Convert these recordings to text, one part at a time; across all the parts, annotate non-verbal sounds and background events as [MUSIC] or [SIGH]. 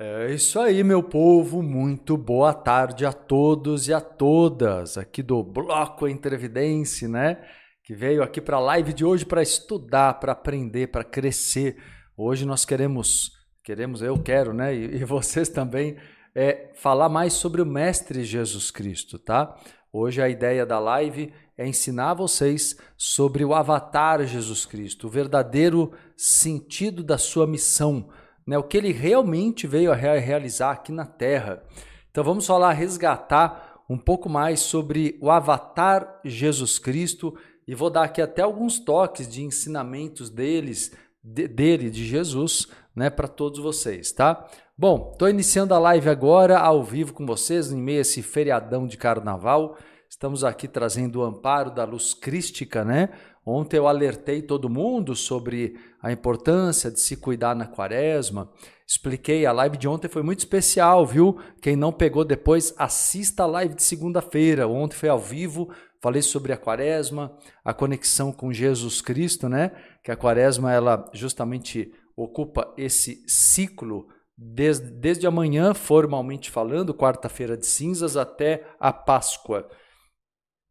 É isso aí, meu povo. Muito boa tarde a todos e a todas aqui do Bloco Entrevidência, né? Que veio aqui para a live de hoje para estudar, para aprender, para crescer. Hoje nós queremos, queremos, eu quero, né? E, e vocês também, é, falar mais sobre o Mestre Jesus Cristo, tá? Hoje a ideia da live é ensinar vocês sobre o Avatar Jesus Cristo, o verdadeiro sentido da sua missão né, o que ele realmente veio a realizar aqui na Terra. Então vamos falar, resgatar um pouco mais sobre o avatar Jesus Cristo e vou dar aqui até alguns toques de ensinamentos deles, de, dele, de Jesus, né, para todos vocês, tá? Bom, estou iniciando a live agora, ao vivo com vocês, em meio a esse feriadão de carnaval. Estamos aqui trazendo o amparo da luz crística, né? Ontem eu alertei todo mundo sobre a importância de se cuidar na quaresma. Expliquei, a live de ontem foi muito especial, viu? Quem não pegou depois, assista a live de segunda-feira. Ontem foi ao vivo, falei sobre a quaresma, a conexão com Jesus Cristo, né? Que a quaresma, ela justamente ocupa esse ciclo desde, desde amanhã, formalmente falando, quarta-feira de cinzas, até a Páscoa.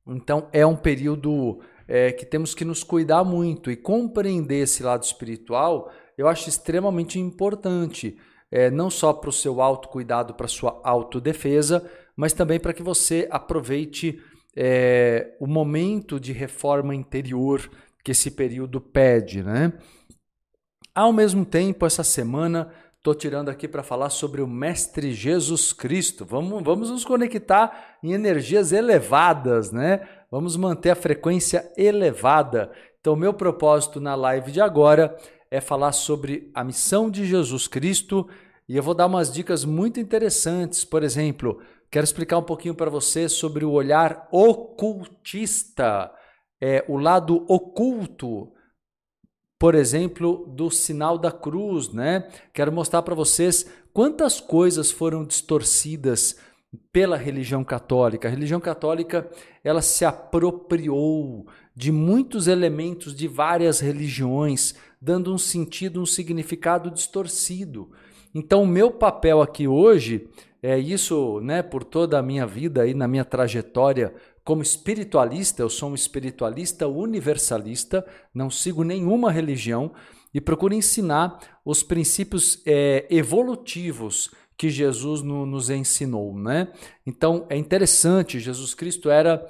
Então, é um período é, que temos que nos cuidar muito e compreender esse lado espiritual, eu acho extremamente importante, é, não só para o seu autocuidado, para a sua autodefesa, mas também para que você aproveite é, o momento de reforma interior que esse período pede. Né? Ao mesmo tempo, essa semana estou tirando aqui para falar sobre o Mestre Jesus Cristo. Vamos, vamos nos conectar em energias elevadas, né? Vamos manter a frequência elevada. Então, meu propósito na live de agora é falar sobre a missão de Jesus Cristo e eu vou dar umas dicas muito interessantes. Por exemplo, quero explicar um pouquinho para você sobre o olhar ocultista, é, o lado oculto por exemplo, do sinal da cruz, né? Quero mostrar para vocês quantas coisas foram distorcidas pela religião católica. A religião católica, ela se apropriou de muitos elementos de várias religiões, dando um sentido, um significado distorcido. Então, o meu papel aqui hoje é isso, né, por toda a minha vida aí na minha trajetória como espiritualista, eu sou um espiritualista universalista, não sigo nenhuma religião e procuro ensinar os princípios é, evolutivos que Jesus no, nos ensinou, né? Então é interessante, Jesus Cristo era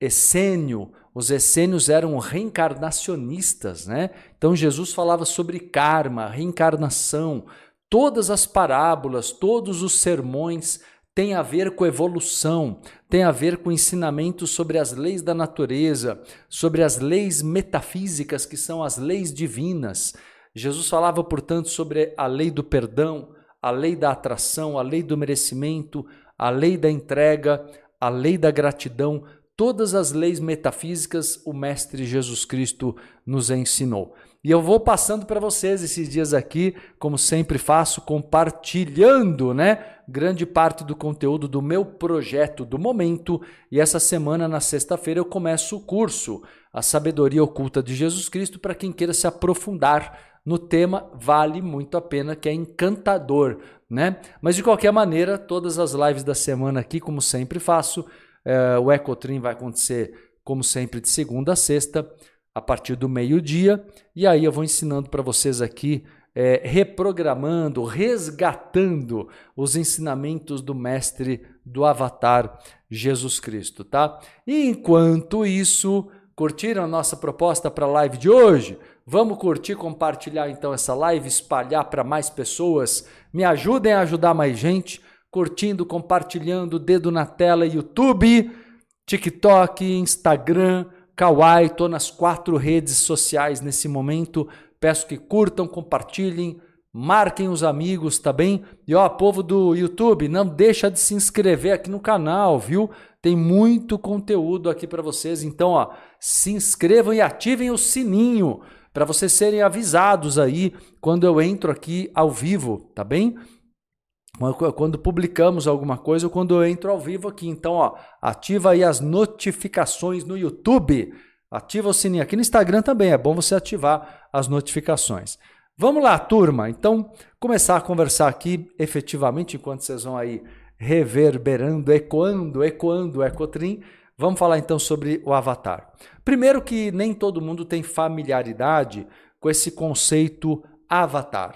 essênio, os essênios eram reencarnacionistas, né? Então Jesus falava sobre karma, reencarnação, todas as parábolas, todos os sermões tem a ver com evolução, tem a ver com ensinamentos sobre as leis da natureza, sobre as leis metafísicas, que são as leis divinas. Jesus falava, portanto, sobre a lei do perdão, a lei da atração, a lei do merecimento, a lei da entrega, a lei da gratidão, todas as leis metafísicas o Mestre Jesus Cristo nos ensinou. E eu vou passando para vocês esses dias aqui, como sempre faço, compartilhando, né, grande parte do conteúdo do meu projeto do momento. E essa semana, na sexta-feira, eu começo o curso A Sabedoria Oculta de Jesus Cristo para quem queira se aprofundar no tema, vale muito a pena, que é encantador, né? Mas de qualquer maneira, todas as lives da semana aqui, como sempre faço, é, o Ecotrim vai acontecer, como sempre, de segunda a sexta a partir do meio-dia. E aí eu vou ensinando para vocês aqui, é, reprogramando, resgatando os ensinamentos do mestre do Avatar Jesus Cristo, tá? E enquanto isso, curtiram a nossa proposta para a live de hoje? Vamos curtir, compartilhar então essa live, espalhar para mais pessoas. Me ajudem a ajudar mais gente, curtindo, compartilhando, dedo na tela, YouTube, TikTok, Instagram, Kawaii, estou nas quatro redes sociais nesse momento. Peço que curtam, compartilhem, marquem os amigos, tá bem? E ó, povo do YouTube, não deixa de se inscrever aqui no canal, viu? Tem muito conteúdo aqui para vocês. Então, ó, se inscrevam e ativem o sininho para vocês serem avisados aí quando eu entro aqui ao vivo, tá bem? quando publicamos alguma coisa ou quando eu entro ao vivo aqui. Então, ó, ativa aí as notificações no YouTube. Ativa o sininho. Aqui no Instagram também é bom você ativar as notificações. Vamos lá, turma. Então, começar a conversar aqui efetivamente enquanto vocês vão aí reverberando, ecoando, ecoando, ecotrim. Vamos falar então sobre o avatar. Primeiro que nem todo mundo tem familiaridade com esse conceito avatar.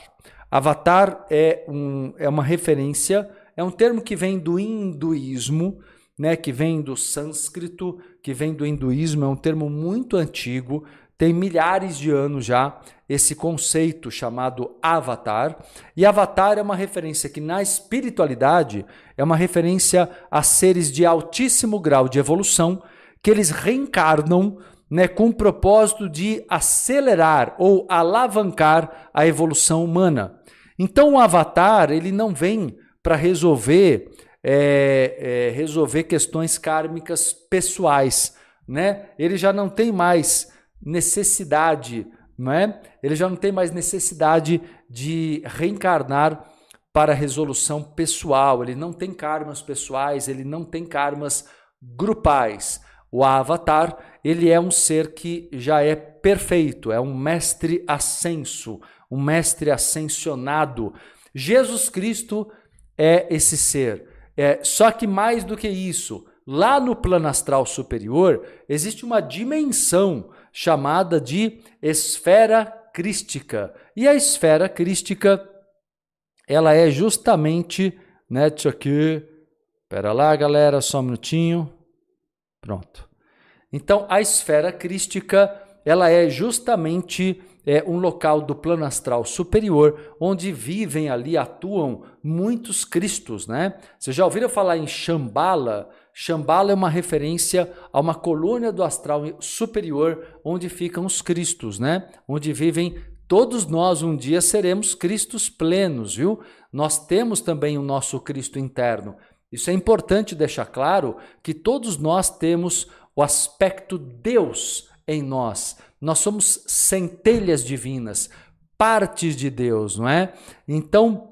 Avatar é, um, é uma referência, é um termo que vem do hinduísmo, né, que vem do sânscrito, que vem do hinduísmo, é um termo muito antigo, tem milhares de anos já esse conceito chamado avatar. E avatar é uma referência que na espiritualidade é uma referência a seres de altíssimo grau de evolução que eles reencarnam né, com o propósito de acelerar ou alavancar a evolução humana. Então o avatar ele não vem para resolver é, é, resolver questões kármicas pessoais, né? Ele já não tem mais necessidade, não é? Ele já não tem mais necessidade de reencarnar para resolução pessoal, ele não tem karmas pessoais, ele não tem karmas grupais. O avatar, ele é um ser que já é perfeito, é um mestre ascenso, um mestre ascensionado. Jesus Cristo é esse ser. É, só que mais do que isso, lá no plano astral superior, existe uma dimensão chamada de esfera crística. E a esfera crística, ela é justamente, né, deixa aqui, pera lá, galera, só um minutinho. Pronto. Então, a esfera crística, ela é justamente é, um local do plano astral superior, onde vivem ali, atuam muitos cristos, né? Vocês já ouviram falar em Shambhala? Shambhala é uma referência a uma colônia do astral superior onde ficam os cristos, né? Onde vivem todos nós um dia seremos cristos plenos, viu? Nós temos também o nosso Cristo interno. Isso é importante deixar claro que todos nós temos o aspecto Deus em nós. Nós somos centelhas divinas, partes de Deus, não é? Então,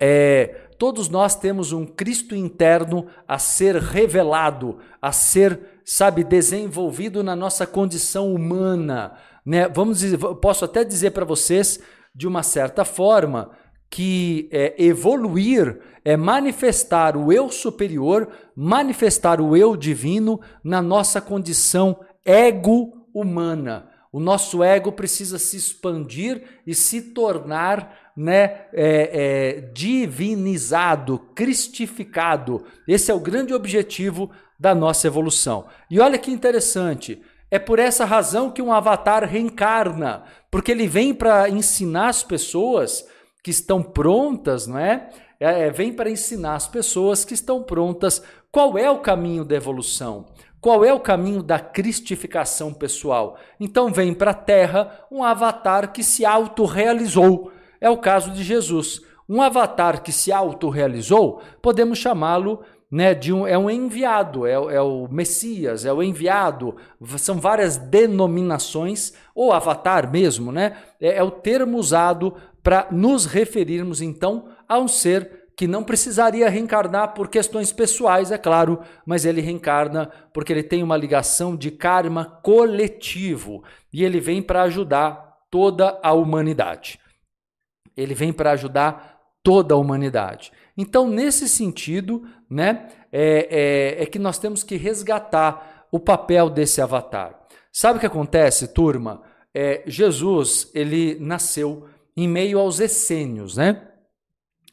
é, todos nós temos um Cristo interno a ser revelado, a ser, sabe, desenvolvido na nossa condição humana, né? Vamos dizer, posso até dizer para vocês, de uma certa forma, que é, evoluir é manifestar o eu superior, manifestar o eu divino na nossa condição ego-humana. O nosso ego precisa se expandir e se tornar né, é, é, divinizado, cristificado. Esse é o grande objetivo da nossa evolução. E olha que interessante. É por essa razão que um avatar reencarna, porque ele vem para ensinar as pessoas que estão prontas, não é? é? Vem para ensinar as pessoas que estão prontas qual é o caminho da evolução. Qual é o caminho da cristificação pessoal? Então vem para a Terra um avatar que se autorrealizou. É o caso de Jesus. Um avatar que se autorrealizou, podemos chamá-lo né, de um, é um enviado, é, é, o Messias, é o enviado, são várias denominações, ou avatar mesmo, né? É, é o termo usado para nos referirmos então a um ser que não precisaria reencarnar por questões pessoais, é claro, mas ele reencarna porque ele tem uma ligação de karma coletivo e ele vem para ajudar toda a humanidade. Ele vem para ajudar toda a humanidade. Então, nesse sentido, né, é, é, é que nós temos que resgatar o papel desse avatar. Sabe o que acontece, turma? É, Jesus ele nasceu em meio aos essênios, né?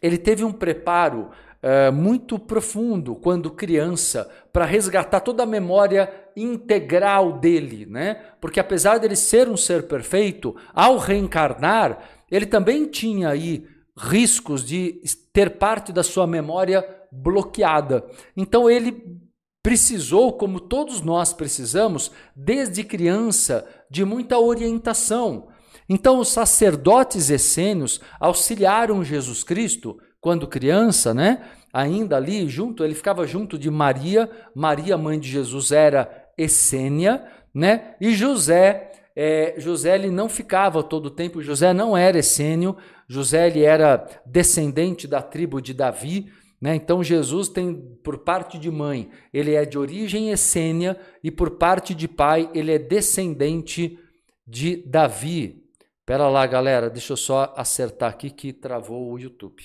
ele teve um preparo uh, muito profundo quando criança para resgatar toda a memória integral dele, né? Porque apesar dele ser um ser perfeito, ao reencarnar, ele também tinha aí riscos de ter parte da sua memória bloqueada. Então ele precisou, como todos nós precisamos, desde criança, de muita orientação. Então, os sacerdotes essênios auxiliaram Jesus Cristo quando criança, né? Ainda ali junto, ele ficava junto de Maria. Maria, mãe de Jesus, era essênia, né? E José, é, José ele não ficava todo o tempo. José não era essênio. José ele era descendente da tribo de Davi. Né? Então Jesus tem, por parte de mãe, ele é de origem essênia e por parte de pai, ele é descendente de Davi. Pera lá, galera, deixa eu só acertar aqui que travou o YouTube.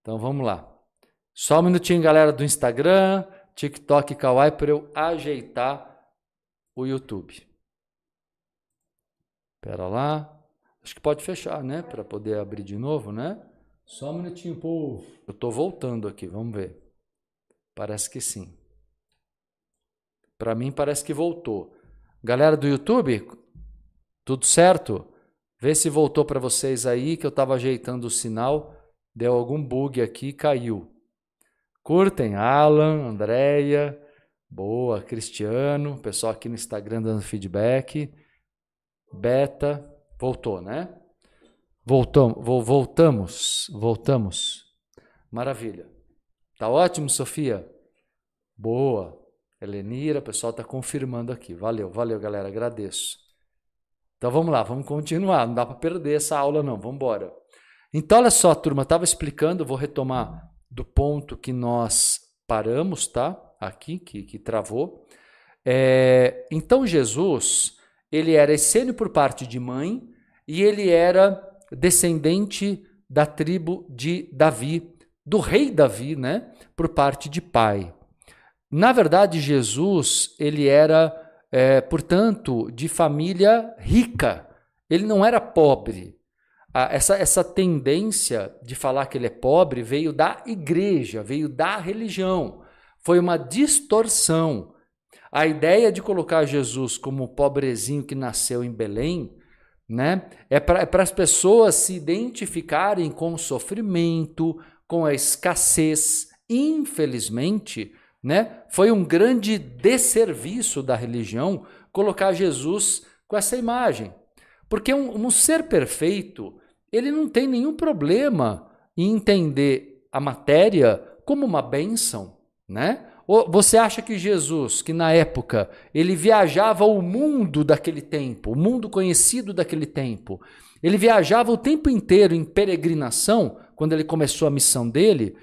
Então vamos lá. Só um minutinho, galera do Instagram, TikTok Kawaii para eu ajeitar o YouTube. Pera lá. Acho que pode fechar, né? Para poder abrir de novo, né? Só um minutinho, povo. Eu tô voltando aqui, vamos ver. Parece que sim. Para mim parece que voltou. Galera do YouTube, tudo certo? Vê se voltou para vocês aí, que eu estava ajeitando o sinal, deu algum bug aqui, caiu. Curtem, Alan, Andréia, boa, Cristiano, pessoal aqui no Instagram dando feedback. Beta, voltou, né? Voltamos, voltamos, voltamos. Maravilha. Tá ótimo, Sofia? Boa. Helenira, o pessoal está confirmando aqui. Valeu, valeu, galera, agradeço. Então vamos lá, vamos continuar. Não dá para perder essa aula, não. Vamos embora. Então, olha só, turma, estava explicando, vou retomar do ponto que nós paramos, tá? Aqui, que, que travou. É, então, Jesus, ele era essênio por parte de mãe e ele era descendente da tribo de Davi, do rei Davi, né? Por parte de pai. Na verdade, Jesus, ele era é, portanto, de família rica. Ele não era pobre. Essa, essa tendência de falar que ele é pobre veio da igreja, veio da religião. Foi uma distorção. A ideia de colocar Jesus como pobrezinho que nasceu em Belém né, é para é as pessoas se identificarem com o sofrimento, com a escassez. Infelizmente, né? Foi um grande desserviço da religião colocar Jesus com essa imagem. Porque um, um ser perfeito, ele não tem nenhum problema em entender a matéria como uma bênção, né? Você acha que Jesus, que na época ele viajava o mundo daquele tempo, o mundo conhecido daquele tempo, ele viajava o tempo inteiro em peregrinação, quando ele começou a missão dele,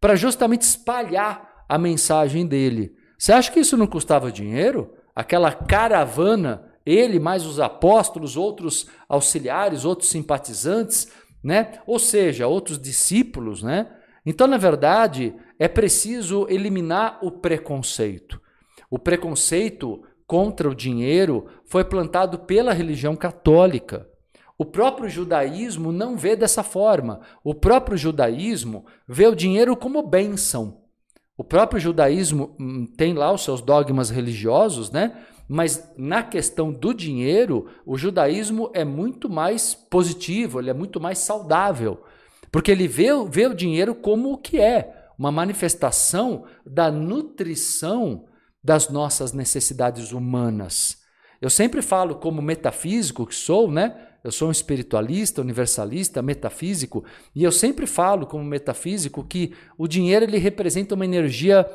para justamente espalhar a mensagem dele. Você acha que isso não custava dinheiro? Aquela caravana, ele mais os apóstolos, outros auxiliares, outros simpatizantes, né? Ou seja, outros discípulos, né? Então, na verdade, é preciso eliminar o preconceito. O preconceito contra o dinheiro foi plantado pela religião católica. O próprio judaísmo não vê dessa forma. O próprio judaísmo vê o dinheiro como bênção. O próprio judaísmo hum, tem lá os seus dogmas religiosos, né? Mas na questão do dinheiro, o judaísmo é muito mais positivo, ele é muito mais saudável. Porque ele vê, vê o dinheiro como o que é, uma manifestação da nutrição das nossas necessidades humanas. Eu sempre falo, como metafísico que sou, né? Eu sou um espiritualista, universalista, metafísico, e eu sempre falo, como metafísico, que o dinheiro ele representa uma energia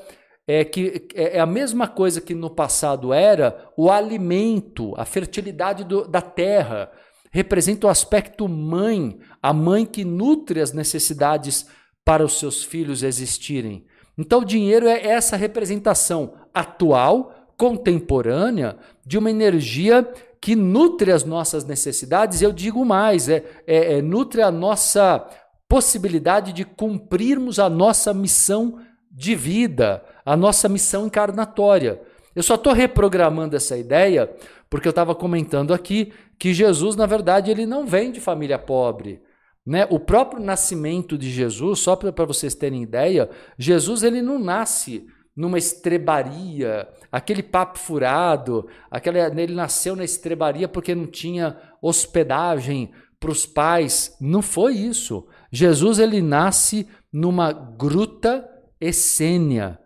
é, que é, é a mesma coisa que no passado era o alimento, a fertilidade do, da terra. Representa o aspecto mãe, a mãe que nutre as necessidades para os seus filhos existirem. Então, o dinheiro é essa representação atual, contemporânea, de uma energia que nutre as nossas necessidades, eu digo mais, é, é, é, nutre a nossa possibilidade de cumprirmos a nossa missão de vida, a nossa missão encarnatória. Eu só estou reprogramando essa ideia porque eu estava comentando aqui que Jesus, na verdade, ele não vem de família pobre. Né? O próprio nascimento de Jesus, só para vocês terem ideia, Jesus ele não nasce numa estrebaria, aquele papo furado, aquela, ele nasceu na estrebaria porque não tinha hospedagem para os pais. Não foi isso. Jesus ele nasce numa gruta essênia.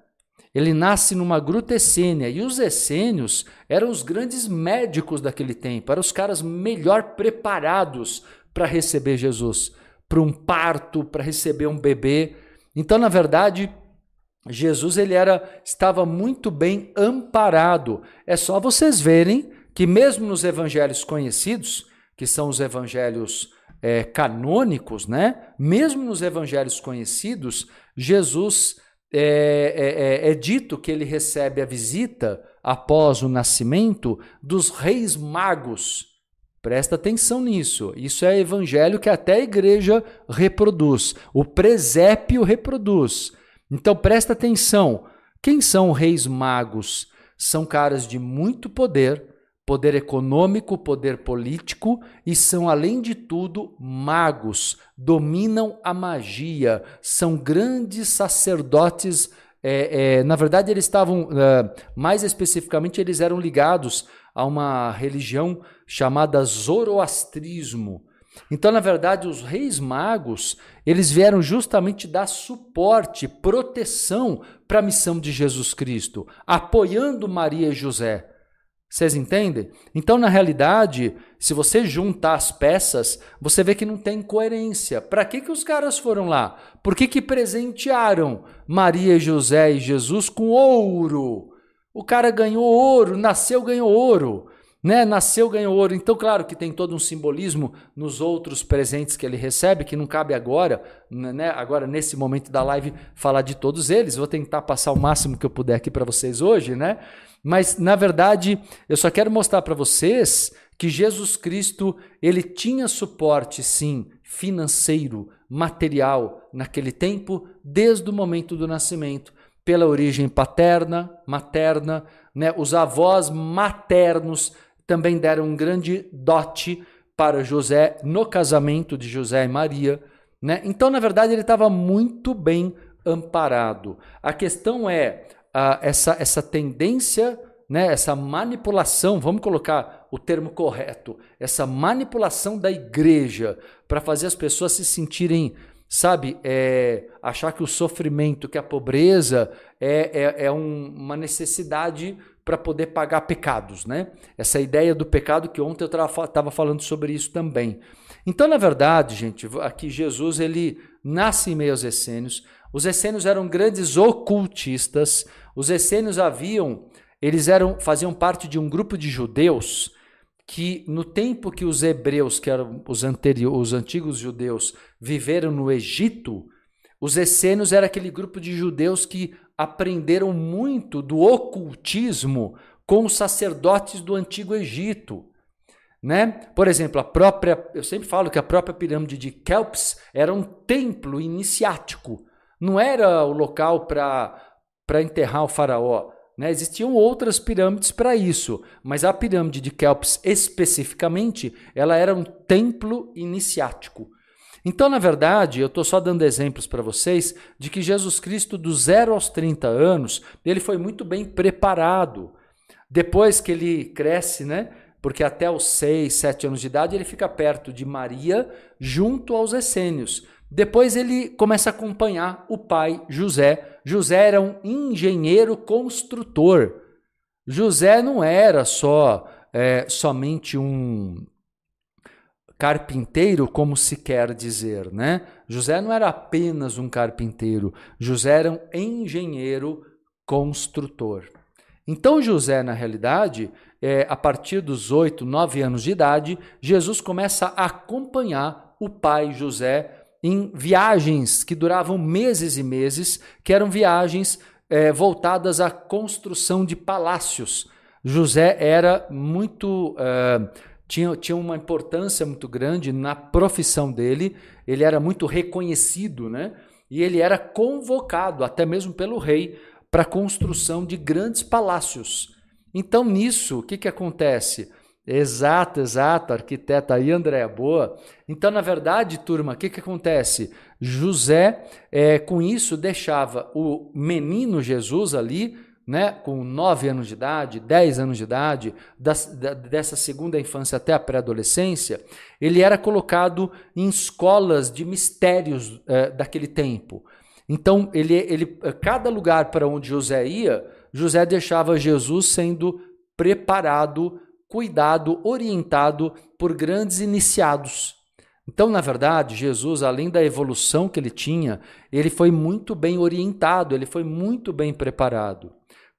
Ele nasce numa gruta essênia. E os essênios eram os grandes médicos daquele tempo, eram os caras melhor preparados para receber Jesus, para um parto, para receber um bebê. Então, na verdade, Jesus ele era estava muito bem amparado. É só vocês verem que mesmo nos evangelhos conhecidos, que são os evangelhos é, canônicos, né? Mesmo nos evangelhos conhecidos, Jesus é, é, é, é dito que ele recebe a visita após o nascimento dos reis magos. Presta atenção nisso. Isso é evangelho que até a igreja reproduz. O presépio reproduz. Então presta atenção. Quem são reis magos? São caras de muito poder, poder econômico, poder político e são, além de tudo, magos. Dominam a magia. São grandes sacerdotes é, é, na verdade, eles estavam, é, mais especificamente, eles eram ligados a uma religião chamada Zoroastrismo. Então, na verdade, os reis magos, eles vieram justamente dar suporte, proteção para a missão de Jesus Cristo, apoiando Maria e José. Vocês entendem? Então, na realidade, se você juntar as peças, você vê que não tem coerência. Para que, que os caras foram lá? Por que, que presentearam Maria, José e Jesus com ouro? O cara ganhou ouro, nasceu, ganhou ouro. Né? Nasceu, ganhou ouro. Então, claro que tem todo um simbolismo nos outros presentes que ele recebe, que não cabe agora, né? agora nesse momento da live, falar de todos eles. Vou tentar passar o máximo que eu puder aqui para vocês hoje, né? Mas na verdade, eu só quero mostrar para vocês que Jesus Cristo, ele tinha suporte sim, financeiro, material naquele tempo, desde o momento do nascimento, pela origem paterna, materna, né? Os avós maternos também deram um grande dote para José no casamento de José e Maria, né? Então, na verdade, ele estava muito bem amparado. A questão é, uh, essa, essa tendência, né, essa manipulação, vamos colocar o termo correto, essa manipulação da igreja para fazer as pessoas se sentirem, sabe, é, achar que o sofrimento, que a pobreza é, é, é um, uma necessidade para poder pagar pecados, né? Essa ideia do pecado que ontem eu estava falando sobre isso também. Então, na verdade, gente, aqui Jesus ele nasce em meio aos essênios. Os essênios eram grandes ocultistas, os essênios haviam, eles eram faziam parte de um grupo de judeus que no tempo que os hebreus, que eram os anteriores, os antigos judeus, viveram no Egito, os essênios era aquele grupo de judeus que aprenderam muito do ocultismo com os sacerdotes do antigo Egito. Né? Por exemplo, a própria, eu sempre falo que a própria pirâmide de Kelps era um templo iniciático. Não era o local para enterrar o faraó. Né? Existiam outras pirâmides para isso, mas a pirâmide de Kelps especificamente, ela era um templo iniciático. Então, na verdade, eu estou só dando exemplos para vocês de que Jesus Cristo, do zero aos 30 anos, ele foi muito bem preparado. Depois que ele cresce, né? Porque até os 6, 7 anos de idade ele fica perto de Maria, junto aos essênios. Depois ele começa a acompanhar o pai José. José era um engenheiro construtor. José não era só é, somente um carpinteiro, como se quer dizer, né? José não era apenas um carpinteiro. José era um engenheiro construtor. Então José, na realidade, é, a partir dos oito, nove anos de idade, Jesus começa a acompanhar o pai José em viagens que duravam meses e meses, que eram viagens é, voltadas à construção de palácios. José era muito. Uh, tinha, tinha uma importância muito grande na profissão dele, ele era muito reconhecido, né? E ele era convocado, até mesmo pelo rei, para a construção de grandes palácios. Então, nisso, o que, que acontece? Exato, exato, arquiteta aí, Andréa, boa. Então, na verdade, turma, o que, que acontece? José, é, com isso, deixava o menino Jesus ali, né, com 9 anos de idade, 10 anos de idade, da, dessa segunda infância até a pré-adolescência, ele era colocado em escolas de mistérios é, daquele tempo. Então, ele, ele, cada lugar para onde José ia, José deixava Jesus sendo preparado cuidado, orientado por grandes iniciados. Então, na verdade, Jesus, além da evolução que ele tinha, ele foi muito bem orientado, ele foi muito bem preparado.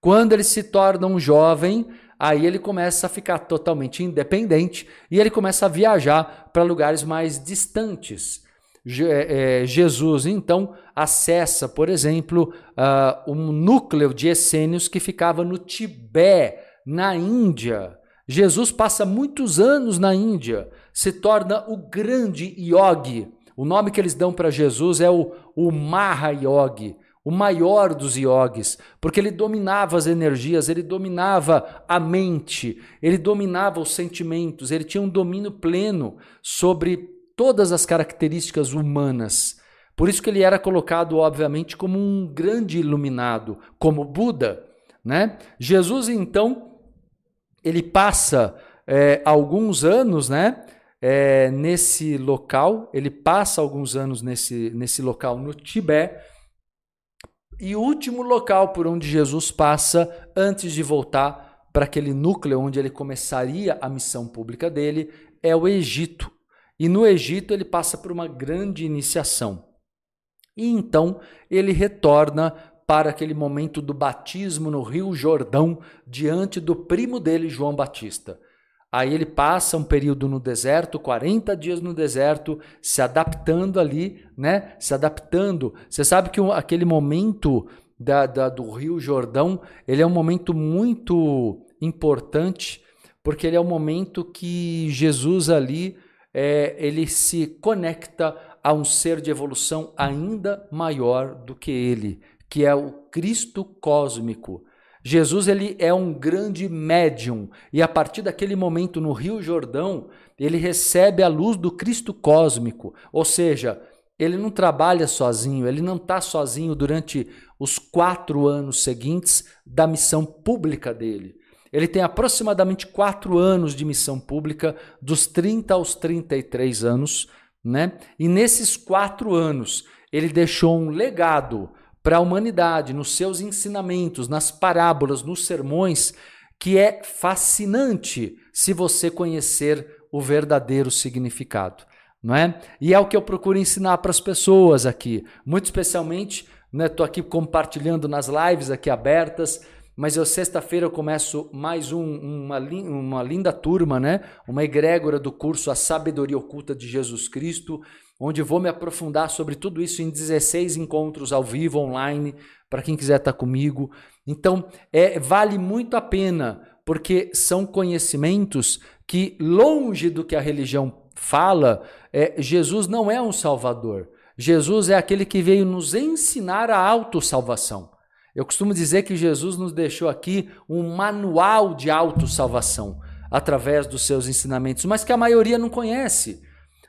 Quando ele se torna um jovem, aí ele começa a ficar totalmente independente e ele começa a viajar para lugares mais distantes. É, é, Jesus, então, acessa, por exemplo, uh, um núcleo de essênios que ficava no Tibete, na Índia. Jesus passa muitos anos na Índia, se torna o grande yogi. O nome que eles dão para Jesus é o, o Maha Yogi, o maior dos yogis, porque ele dominava as energias, ele dominava a mente, ele dominava os sentimentos, ele tinha um domínio pleno sobre todas as características humanas. Por isso que ele era colocado, obviamente, como um grande iluminado, como Buda. Né? Jesus, então, ele passa é, alguns anos né, é, nesse local, ele passa alguns anos nesse, nesse local no Tibete, e último local por onde Jesus passa antes de voltar para aquele núcleo onde ele começaria a missão pública dele é o Egito. E no Egito ele passa por uma grande iniciação. E então ele retorna para aquele momento do batismo no Rio Jordão diante do primo dele, João Batista. Aí ele passa um período no deserto, 40 dias no deserto, se adaptando ali, né? Se adaptando. Você sabe que aquele momento da, da, do Rio Jordão, ele é um momento muito importante, porque ele é o um momento que Jesus ali, é, ele se conecta a um ser de evolução ainda maior do que ele, que é o Cristo cósmico. Jesus ele é um grande médium e a partir daquele momento no Rio Jordão ele recebe a luz do Cristo cósmico, ou seja, ele não trabalha sozinho, ele não está sozinho durante os quatro anos seguintes da missão pública dele. Ele tem aproximadamente quatro anos de missão pública, dos 30 aos 33 anos, né? E nesses quatro anos, ele deixou um legado para a humanidade, nos seus ensinamentos, nas parábolas, nos sermões, que é fascinante se você conhecer o verdadeiro significado, não é? E é o que eu procuro ensinar para as pessoas aqui, muito especialmente, né, tô aqui compartilhando nas lives aqui abertas, mas eu sexta-feira eu começo mais um, uma, uma linda turma, né? Uma egrégora do curso A Sabedoria Oculta de Jesus Cristo, onde vou me aprofundar sobre tudo isso em 16 encontros ao vivo, online, para quem quiser estar comigo. Então, é, vale muito a pena, porque são conhecimentos que, longe do que a religião fala, é, Jesus não é um salvador. Jesus é aquele que veio nos ensinar a autossalvação. Eu costumo dizer que Jesus nos deixou aqui um manual de autossalvação através dos seus ensinamentos, mas que a maioria não conhece.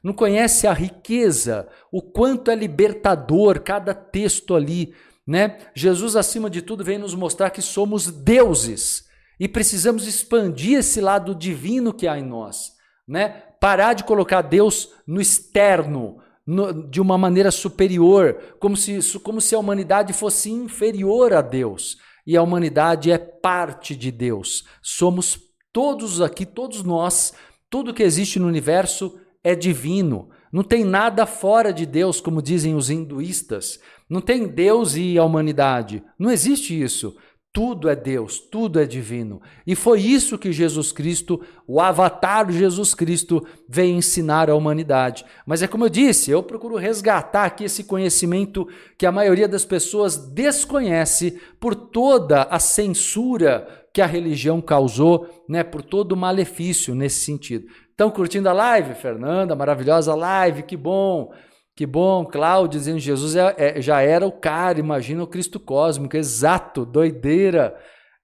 Não conhece a riqueza, o quanto é libertador cada texto ali, né? Jesus acima de tudo vem nos mostrar que somos deuses e precisamos expandir esse lado divino que há em nós, né? Parar de colocar Deus no externo, no, de uma maneira superior, como se, como se a humanidade fosse inferior a Deus. E a humanidade é parte de Deus. Somos todos aqui, todos nós, tudo que existe no universo é divino. Não tem nada fora de Deus, como dizem os hinduístas. Não tem Deus e a humanidade. Não existe isso. Tudo é Deus, tudo é divino. E foi isso que Jesus Cristo, o avatar Jesus Cristo, veio ensinar à humanidade. Mas é como eu disse, eu procuro resgatar aqui esse conhecimento que a maioria das pessoas desconhece por toda a censura que a religião causou, né, por todo o malefício nesse sentido. Estão curtindo a live, Fernanda? Maravilhosa live, que bom. Que bom, Cláudio dizendo Jesus é, é, já era o cara, imagina o Cristo cósmico, exato, doideira,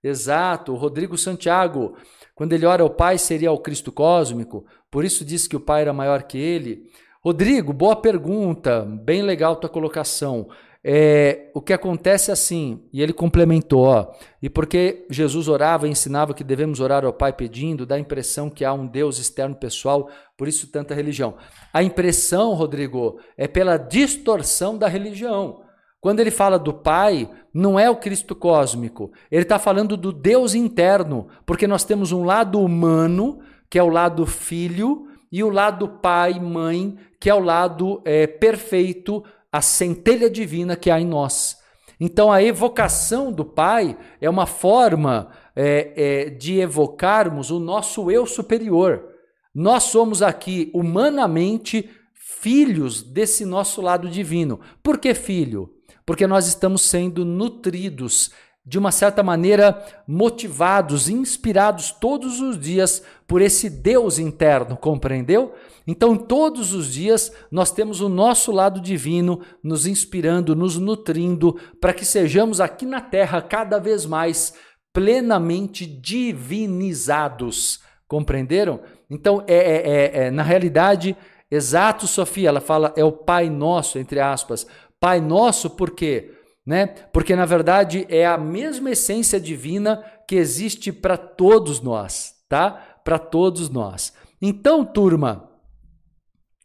exato. Rodrigo Santiago, quando ele ora ao Pai, seria o Cristo cósmico, por isso disse que o Pai era maior que ele. Rodrigo, boa pergunta, bem legal tua colocação. É, o que acontece é assim, e ele complementou, ó, e porque Jesus orava e ensinava que devemos orar ao Pai pedindo, dá a impressão que há um Deus externo pessoal, por isso tanta religião. A impressão, Rodrigo, é pela distorção da religião. Quando ele fala do Pai, não é o Cristo cósmico, ele está falando do Deus interno, porque nós temos um lado humano, que é o lado filho, e o lado pai, mãe, que é o lado é, perfeito a centelha divina que há em nós. Então, a evocação do Pai é uma forma é, é, de evocarmos o nosso eu superior. Nós somos aqui, humanamente, filhos desse nosso lado divino. Por que filho? Porque nós estamos sendo nutridos de uma certa maneira, motivados, inspirados todos os dias por esse Deus interno, compreendeu? Então, todos os dias, nós temos o nosso lado divino nos inspirando, nos nutrindo, para que sejamos aqui na terra cada vez mais plenamente divinizados. Compreenderam? Então, é, é, é, é na realidade, exato, Sofia, ela fala, é o Pai Nosso, entre aspas. Pai Nosso, por quê? Né? Porque na verdade é a mesma essência divina que existe para todos nós, tá? Para todos nós. Então, turma,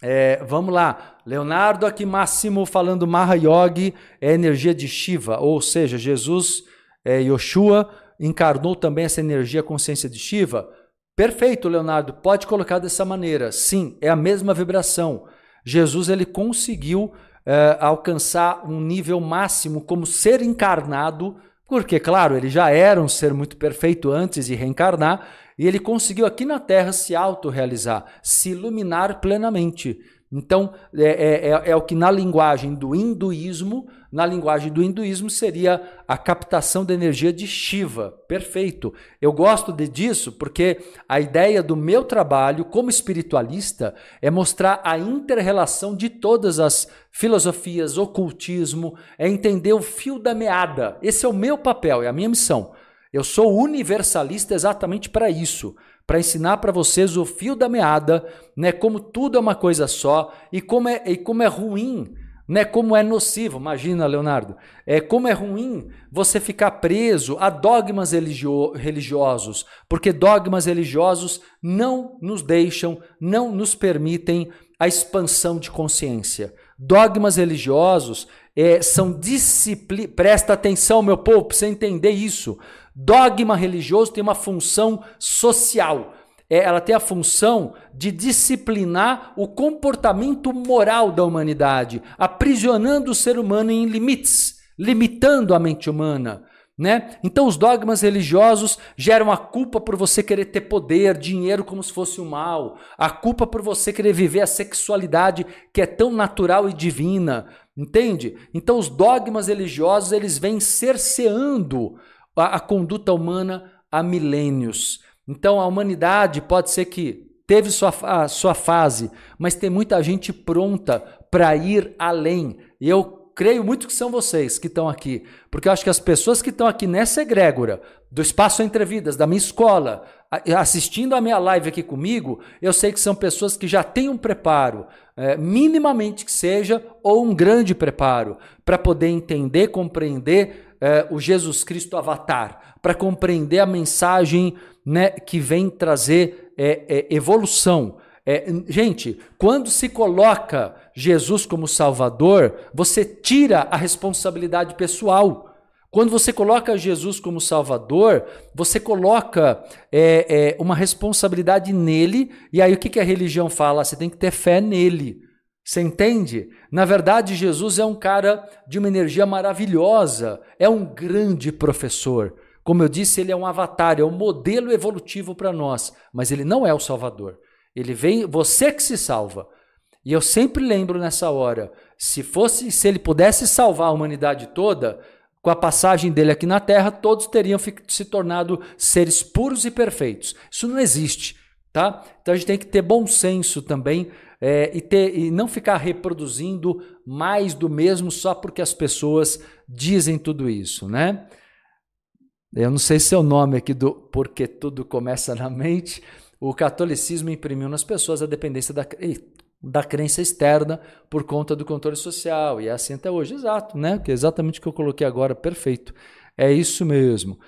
é, vamos lá. Leonardo aqui Máximo falando Maha Yogi é energia de Shiva, ou seja, Jesus, é, Yoshua encarnou também essa energia consciência de Shiva. Perfeito, Leonardo. Pode colocar dessa maneira. Sim, é a mesma vibração. Jesus ele conseguiu uh, alcançar um nível máximo como ser encarnado, porque, claro, ele já era um ser muito perfeito antes de reencarnar, e ele conseguiu aqui na Terra se autorrealizar, se iluminar plenamente. Então, é, é, é, é, o que na linguagem do hinduísmo, na linguagem do hinduísmo seria a captação da energia de Shiva. Perfeito. Eu gosto de, disso porque a ideia do meu trabalho como espiritualista é mostrar a inter-relação de todas as filosofias, ocultismo, é entender o fio da meada. Esse é o meu papel, é a minha missão. Eu sou universalista exatamente para isso para ensinar para vocês o fio da meada, né, como tudo é uma coisa só e como é, e como é ruim, né, como é nocivo. Imagina, Leonardo, é como é ruim você ficar preso a dogmas religio religiosos, porque dogmas religiosos não nos deixam, não nos permitem a expansão de consciência. Dogmas religiosos é, são disciplina. Presta atenção, meu povo, para você entender isso. Dogma religioso tem uma função social. É, ela tem a função de disciplinar o comportamento moral da humanidade, aprisionando o ser humano em limites, limitando a mente humana. Né? Então, os dogmas religiosos geram a culpa por você querer ter poder, dinheiro como se fosse o um mal, a culpa por você querer viver a sexualidade que é tão natural e divina, entende? Então, os dogmas religiosos eles vêm cerceando a, a conduta humana há milênios. Então a humanidade pode ser que teve sua, a sua fase, mas tem muita gente pronta para ir além. E eu creio muito que são vocês que estão aqui, porque eu acho que as pessoas que estão aqui nessa egrégora, do Espaço Entre Vidas, da minha escola, assistindo a minha live aqui comigo, eu sei que são pessoas que já têm um preparo, é, minimamente que seja, ou um grande preparo, para poder entender, compreender é, o Jesus Cristo Avatar, para compreender a mensagem né, que vem trazer é, é, evolução. É, gente, quando se coloca Jesus como Salvador, você tira a responsabilidade pessoal. Quando você coloca Jesus como Salvador, você coloca é, é, uma responsabilidade nele, e aí o que, que a religião fala? Você tem que ter fé nele. Você entende? Na verdade, Jesus é um cara de uma energia maravilhosa, é um grande professor. Como eu disse, ele é um avatar, é um modelo evolutivo para nós, mas ele não é o Salvador. Ele vem, você que se salva. E eu sempre lembro nessa hora, se fosse, se ele pudesse salvar a humanidade toda, com a passagem dele aqui na Terra, todos teriam se tornado seres puros e perfeitos. Isso não existe, tá? Então a gente tem que ter bom senso também é, e, ter, e não ficar reproduzindo mais do mesmo só porque as pessoas dizem tudo isso, né? Eu não sei se é o nome aqui do Porque Tudo Começa na Mente. O catolicismo imprimiu nas pessoas a dependência da, da crença externa por conta do controle social. E é assim até hoje, exato, né? Que é exatamente o que eu coloquei agora, perfeito. É isso mesmo.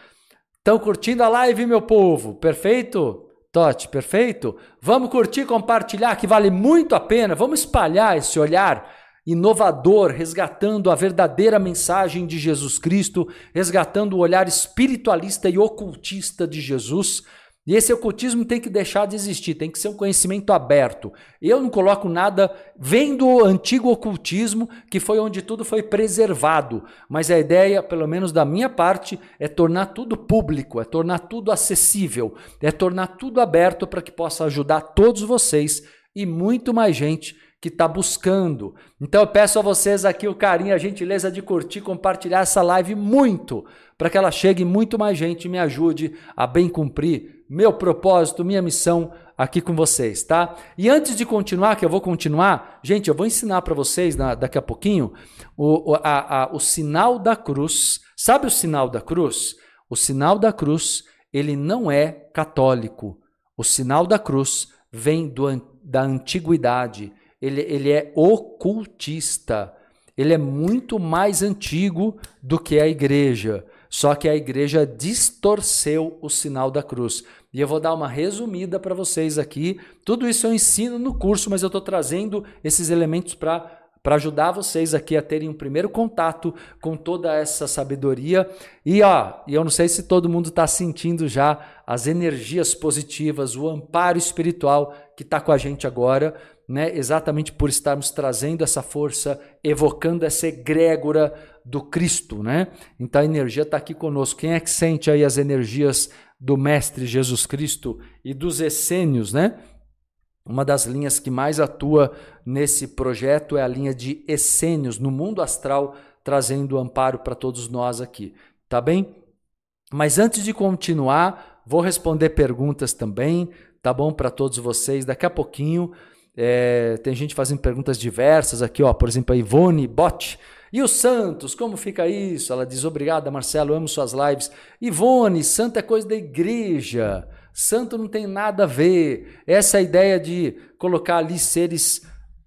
Estão curtindo a live, meu povo? Perfeito? Tote, perfeito? Vamos curtir, compartilhar, que vale muito a pena. Vamos espalhar esse olhar inovador, resgatando a verdadeira mensagem de Jesus Cristo, resgatando o olhar espiritualista e ocultista de Jesus e esse ocultismo tem que deixar de existir, tem que ser um conhecimento aberto. Eu não coloco nada, vem do antigo ocultismo, que foi onde tudo foi preservado. Mas a ideia, pelo menos da minha parte, é tornar tudo público, é tornar tudo acessível, é tornar tudo aberto para que possa ajudar todos vocês e muito mais gente que está buscando. Então eu peço a vocês aqui o carinho, a gentileza de curtir, compartilhar essa live muito, para que ela chegue muito mais gente e me ajude a bem cumprir meu propósito, minha missão aqui com vocês, tá? E antes de continuar, que eu vou continuar, gente, eu vou ensinar para vocês na, daqui a pouquinho o, a, a, o sinal da cruz. Sabe o sinal da cruz? O sinal da cruz, ele não é católico. O sinal da cruz vem do, da antiguidade ele, ele é ocultista. Ele é muito mais antigo do que a igreja. Só que a igreja distorceu o sinal da cruz. E eu vou dar uma resumida para vocês aqui. Tudo isso eu ensino no curso, mas eu estou trazendo esses elementos para para ajudar vocês aqui a terem um primeiro contato com toda essa sabedoria. E ó, eu não sei se todo mundo está sentindo já as energias positivas, o amparo espiritual que está com a gente agora né, exatamente por estarmos trazendo essa força, evocando essa egrégora do Cristo, né? Então a energia está aqui conosco. Quem é que sente aí as energias do Mestre Jesus Cristo e dos essênios, né? Uma das linhas que mais atua nesse projeto é a linha de essênios no mundo astral, trazendo amparo para todos nós aqui, tá bem? Mas antes de continuar, vou responder perguntas também, tá bom para todos vocês daqui a pouquinho. É, tem gente fazendo perguntas diversas aqui, ó, por exemplo, a Ivone Bot. E o Santos, como fica isso? Ela diz: Obrigada, Marcelo, amo suas lives. Ivone, santo é coisa da igreja. Santo não tem nada a ver. Essa é ideia de colocar ali seres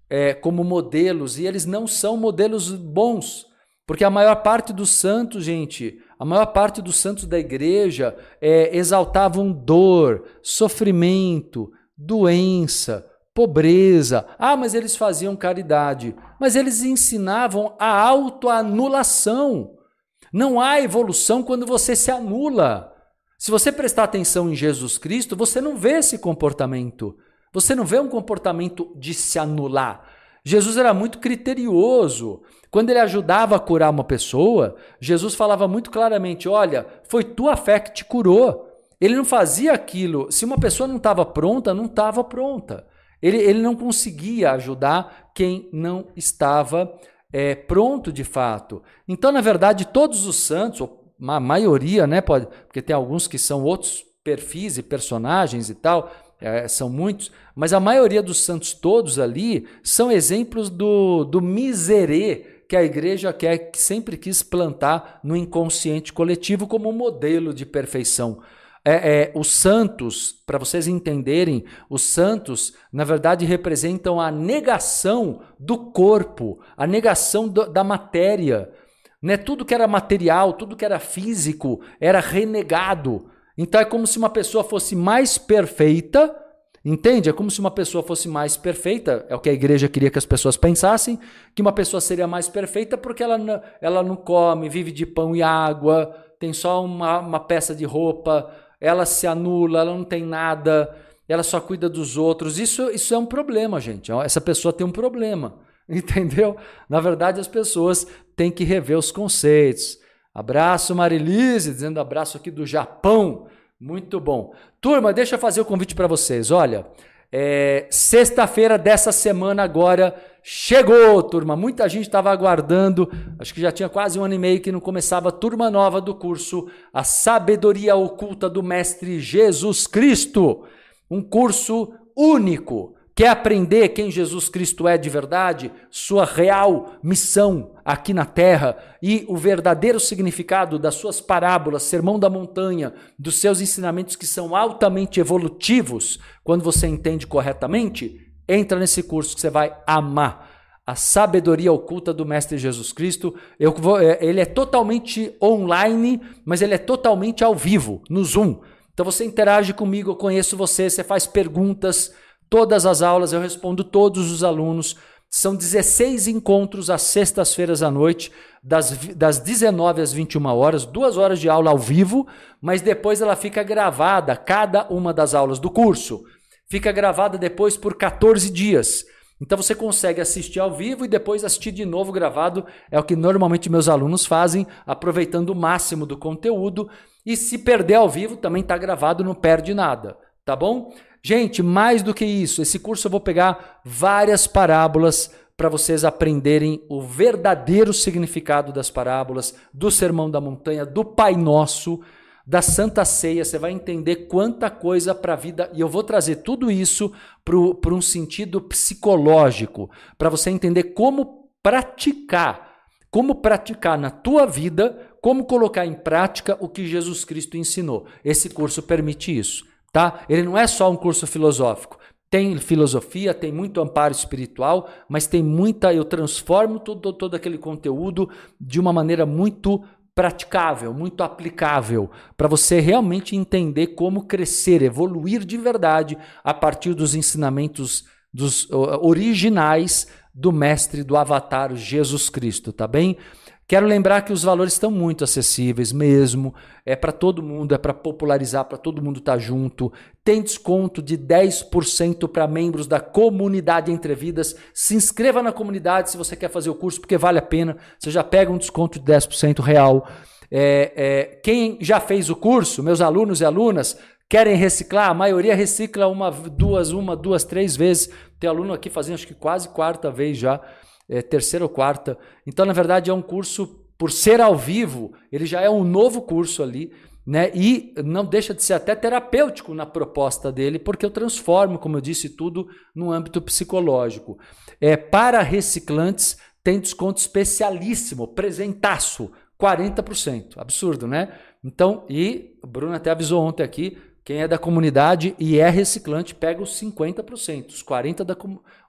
é, como modelos, e eles não são modelos bons. Porque a maior parte dos santos, gente, a maior parte dos santos da igreja é, exaltavam dor, sofrimento, doença, pobreza. Ah, mas eles faziam caridade. Mas eles ensinavam a autoanulação. Não há evolução quando você se anula. Se você prestar atenção em Jesus Cristo, você não vê esse comportamento. Você não vê um comportamento de se anular. Jesus era muito criterioso. Quando ele ajudava a curar uma pessoa, Jesus falava muito claramente: Olha, foi tua fé que te curou. Ele não fazia aquilo. Se uma pessoa não estava pronta, não estava pronta. Ele, ele não conseguia ajudar quem não estava é, pronto de fato. Então, na verdade, todos os santos, a maioria, né, pode, porque tem alguns que são outros perfis e personagens e tal, é, são muitos, mas a maioria dos santos todos ali são exemplos do, do miserê que a igreja quer, que sempre quis plantar no inconsciente coletivo como modelo de perfeição. É, é, os santos, para vocês entenderem, os santos, na verdade, representam a negação do corpo, a negação do, da matéria. Né? Tudo que era material, tudo que era físico, era renegado. Então é como se uma pessoa fosse mais perfeita, entende? É como se uma pessoa fosse mais perfeita, é o que a igreja queria que as pessoas pensassem, que uma pessoa seria mais perfeita porque ela, não, ela não come, vive de pão e água, tem só uma, uma peça de roupa, ela se anula, ela não tem nada, ela só cuida dos outros. Isso, isso é um problema, gente. Essa pessoa tem um problema, [LAUGHS] entendeu? Na verdade, as pessoas têm que rever os conceitos. Abraço, Marilise, dizendo abraço aqui do Japão. Muito bom. Turma, deixa eu fazer o convite para vocês. Olha, é, sexta-feira dessa semana agora Chegou, turma! Muita gente estava aguardando, acho que já tinha quase um ano e meio que não começava a turma nova do curso A Sabedoria Oculta do Mestre Jesus Cristo. Um curso único. Quer aprender quem Jesus Cristo é de verdade, sua real missão aqui na terra e o verdadeiro significado das suas parábolas, Sermão da Montanha, dos seus ensinamentos que são altamente evolutivos, quando você entende corretamente? Entra nesse curso que você vai amar. A sabedoria oculta do Mestre Jesus Cristo. Eu vou, é, ele é totalmente online, mas ele é totalmente ao vivo, no Zoom. Então você interage comigo, eu conheço você, você faz perguntas. Todas as aulas eu respondo todos os alunos. São 16 encontros às sextas-feiras à noite, das, das 19 às 21 horas, duas horas de aula ao vivo, mas depois ela fica gravada, cada uma das aulas do curso fica gravada depois por 14 dias. Então você consegue assistir ao vivo e depois assistir de novo gravado. É o que normalmente meus alunos fazem, aproveitando o máximo do conteúdo. E se perder ao vivo, também está gravado, não perde nada. Tá bom? Gente, mais do que isso, esse curso eu vou pegar várias parábolas para vocês aprenderem o verdadeiro significado das parábolas, do Sermão da Montanha, do Pai Nosso, da Santa Ceia. Você vai entender quanta coisa para a vida. E eu vou trazer tudo isso para um sentido psicológico, para você entender como praticar, como praticar na tua vida, como colocar em prática o que Jesus Cristo ensinou. Esse curso permite isso, tá? Ele não é só um curso filosófico. Tem filosofia, tem muito amparo espiritual, mas tem muita. Eu transformo todo, todo aquele conteúdo de uma maneira muito praticável, muito aplicável, para você realmente entender como crescer, evoluir de verdade a partir dos ensinamentos dos originais do mestre do avatar Jesus Cristo, tá bem? Quero lembrar que os valores estão muito acessíveis mesmo. É para todo mundo, é para popularizar, para todo mundo estar tá junto. Tem desconto de 10% para membros da comunidade Entrevidas. Se inscreva na comunidade se você quer fazer o curso, porque vale a pena. Você já pega um desconto de 10% real. É, é, quem já fez o curso, meus alunos e alunas, querem reciclar, a maioria recicla uma, duas, uma, duas, três vezes. Tem aluno aqui fazendo acho que quase quarta vez já é, terceira ou quarta. Então, na verdade, é um curso, por ser ao vivo, ele já é um novo curso ali, né? E não deixa de ser até terapêutico na proposta dele, porque eu transformo, como eu disse, tudo no âmbito psicológico. É, para reciclantes, tem desconto especialíssimo, presentaço, 40%. Absurdo, né? Então, e o Bruno até avisou ontem aqui, quem é da comunidade e é reciclante pega os 50%, os 40% da,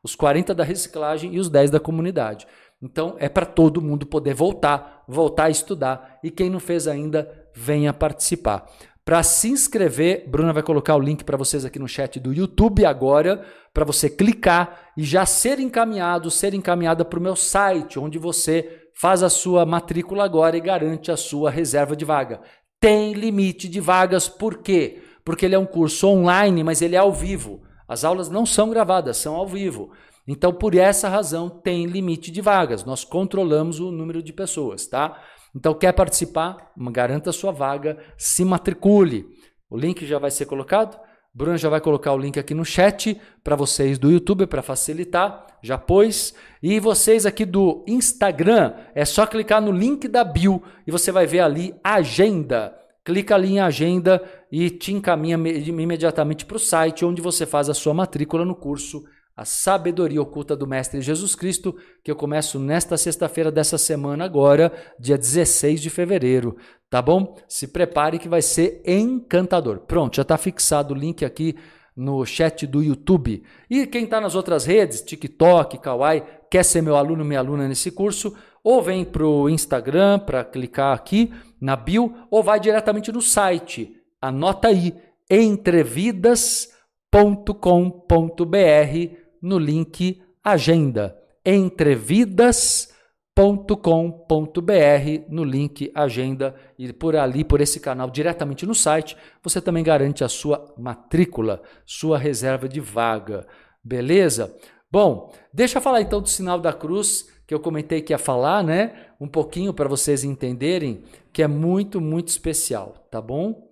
os 40 da reciclagem e os 10% da comunidade. Então é para todo mundo poder voltar, voltar a estudar. E quem não fez ainda, venha participar. Para se inscrever, Bruna vai colocar o link para vocês aqui no chat do YouTube agora, para você clicar e já ser encaminhado, ser encaminhada para o meu site, onde você faz a sua matrícula agora e garante a sua reserva de vaga. Tem limite de vagas, por quê? Porque ele é um curso online, mas ele é ao vivo. As aulas não são gravadas, são ao vivo. Então, por essa razão, tem limite de vagas. Nós controlamos o número de pessoas, tá? Então, quer participar? Garanta sua vaga, se matricule. O link já vai ser colocado. Bruno já vai colocar o link aqui no chat para vocês do YouTube para facilitar. Já pôs. E vocês aqui do Instagram, é só clicar no link da bio e você vai ver ali agenda clica ali em agenda e te encaminha imediatamente para o site onde você faz a sua matrícula no curso A Sabedoria Oculta do Mestre Jesus Cristo, que eu começo nesta sexta-feira dessa semana agora, dia 16 de fevereiro, tá bom? Se prepare que vai ser encantador. Pronto, já está fixado o link aqui no chat do YouTube. E quem está nas outras redes, TikTok, Kawaii, quer ser meu aluno, minha aluna nesse curso, ou vem para o Instagram para clicar aqui na bio, ou vai diretamente no site. Anota aí, entrevidas.com.br no link Agenda. Entrevidas.com.br no link Agenda e por ali, por esse canal, diretamente no site, você também garante a sua matrícula, sua reserva de vaga. Beleza? Bom, deixa eu falar então do sinal da cruz que eu comentei que ia falar, né? Um pouquinho para vocês entenderem que é muito, muito especial, tá bom?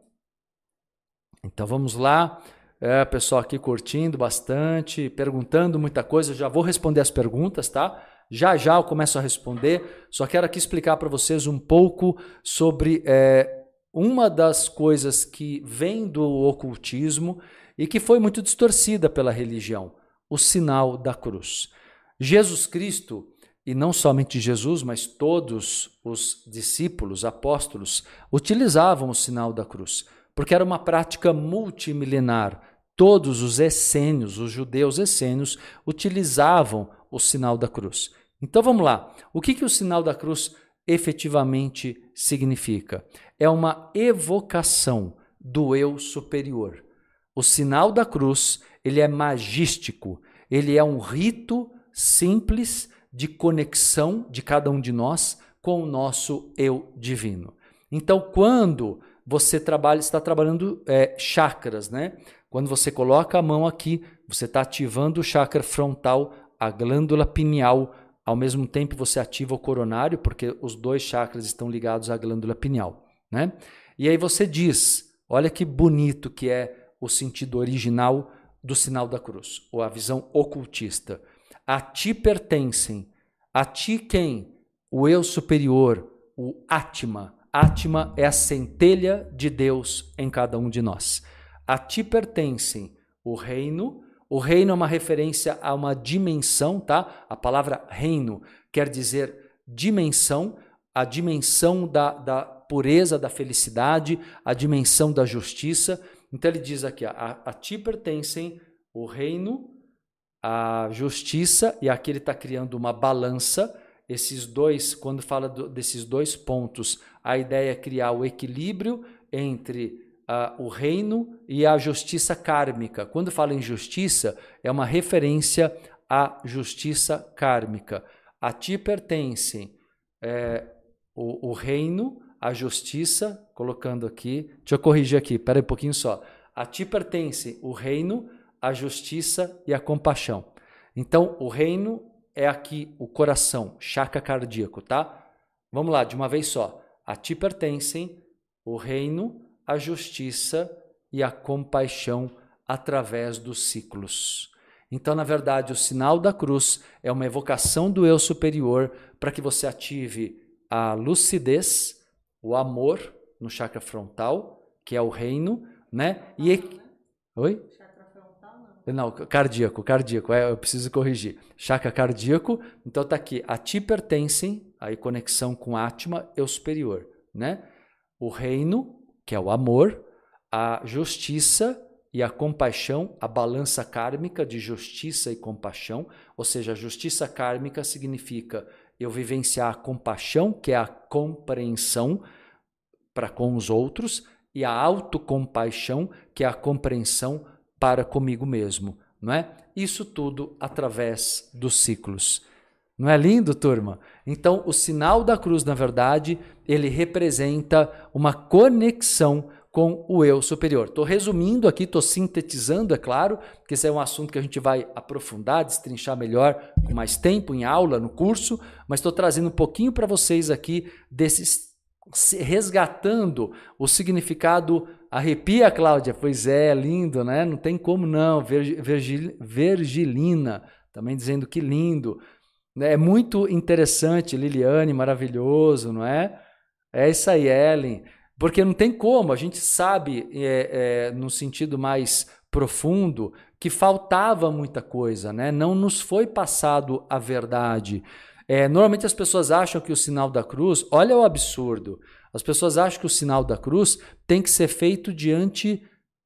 Então vamos lá. É, pessoal aqui curtindo bastante, perguntando muita coisa. Já vou responder as perguntas, tá? Já já eu começo a responder. Só quero aqui explicar para vocês um pouco sobre é, uma das coisas que vem do ocultismo e que foi muito distorcida pela religião: o sinal da cruz. Jesus Cristo e não somente Jesus, mas todos os discípulos, apóstolos, utilizavam o sinal da cruz, porque era uma prática multimilenar. Todos os essênios, os judeus essênios, utilizavam o sinal da cruz. Então vamos lá. O que, que o sinal da cruz efetivamente significa? É uma evocação do eu superior. O sinal da cruz, ele é magístico, ele é um rito simples de conexão de cada um de nós com o nosso eu divino. Então, quando você trabalha, está trabalhando é, chakras, né? Quando você coloca a mão aqui, você está ativando o chakra frontal, a glândula pineal. Ao mesmo tempo, você ativa o coronário, porque os dois chakras estão ligados à glândula pineal, né? E aí você diz: olha que bonito que é o sentido original do sinal da cruz, ou a visão ocultista. A ti pertencem, a ti quem? O eu superior, o Atma. Atma é a centelha de Deus em cada um de nós. A ti pertencem o reino. O reino é uma referência a uma dimensão, tá? A palavra reino quer dizer dimensão, a dimensão da, da pureza, da felicidade, a dimensão da justiça. Então ele diz aqui: a, a ti pertencem o reino, a justiça, e aqui ele está criando uma balança. Esses dois, quando fala do, desses dois pontos, a ideia é criar o equilíbrio entre uh, o reino e a justiça kármica. Quando fala em justiça, é uma referência à justiça kármica. A ti pertencem é, o, o reino, a justiça, colocando aqui, deixa eu corrigir aqui, espera um pouquinho só. A ti pertence o reino, a justiça e a compaixão. Então, o reino é aqui o coração, chakra cardíaco, tá? Vamos lá, de uma vez só. A ti pertencem o reino, a justiça e a compaixão através dos ciclos. Então, na verdade, o sinal da cruz é uma evocação do eu superior para que você ative a lucidez, o amor no chakra frontal, que é o reino, né? E Oi? Não, cardíaco, cardíaco, é, eu preciso corrigir. Chakra cardíaco, então tá aqui, a ti pertencem, aí conexão com Atma, eu superior, né? O reino, que é o amor, a justiça e a compaixão, a balança kármica de justiça e compaixão, ou seja, a justiça kármica significa eu vivenciar a compaixão, que é a compreensão para com os outros, e a autocompaixão, que é a compreensão para comigo mesmo, não é? Isso tudo através dos ciclos. Não é lindo, turma? Então, o sinal da cruz, na verdade, ele representa uma conexão com o eu superior. Estou resumindo aqui, estou sintetizando, é claro, que esse é um assunto que a gente vai aprofundar, destrinchar melhor com mais tempo em aula, no curso, mas estou trazendo um pouquinho para vocês aqui desses resgatando o significado arrepia, Cláudia. Pois é, lindo, né? Não tem como não. Vergil, Vergilina também dizendo que lindo. É muito interessante, Liliane, maravilhoso, não é? É isso aí, Ellen. Porque não tem como, a gente sabe, é, é, no sentido mais profundo, que faltava muita coisa, né? Não nos foi passado a verdade. É, normalmente as pessoas acham que o sinal da cruz, olha o absurdo, as pessoas acham que o sinal da cruz tem que ser feito diante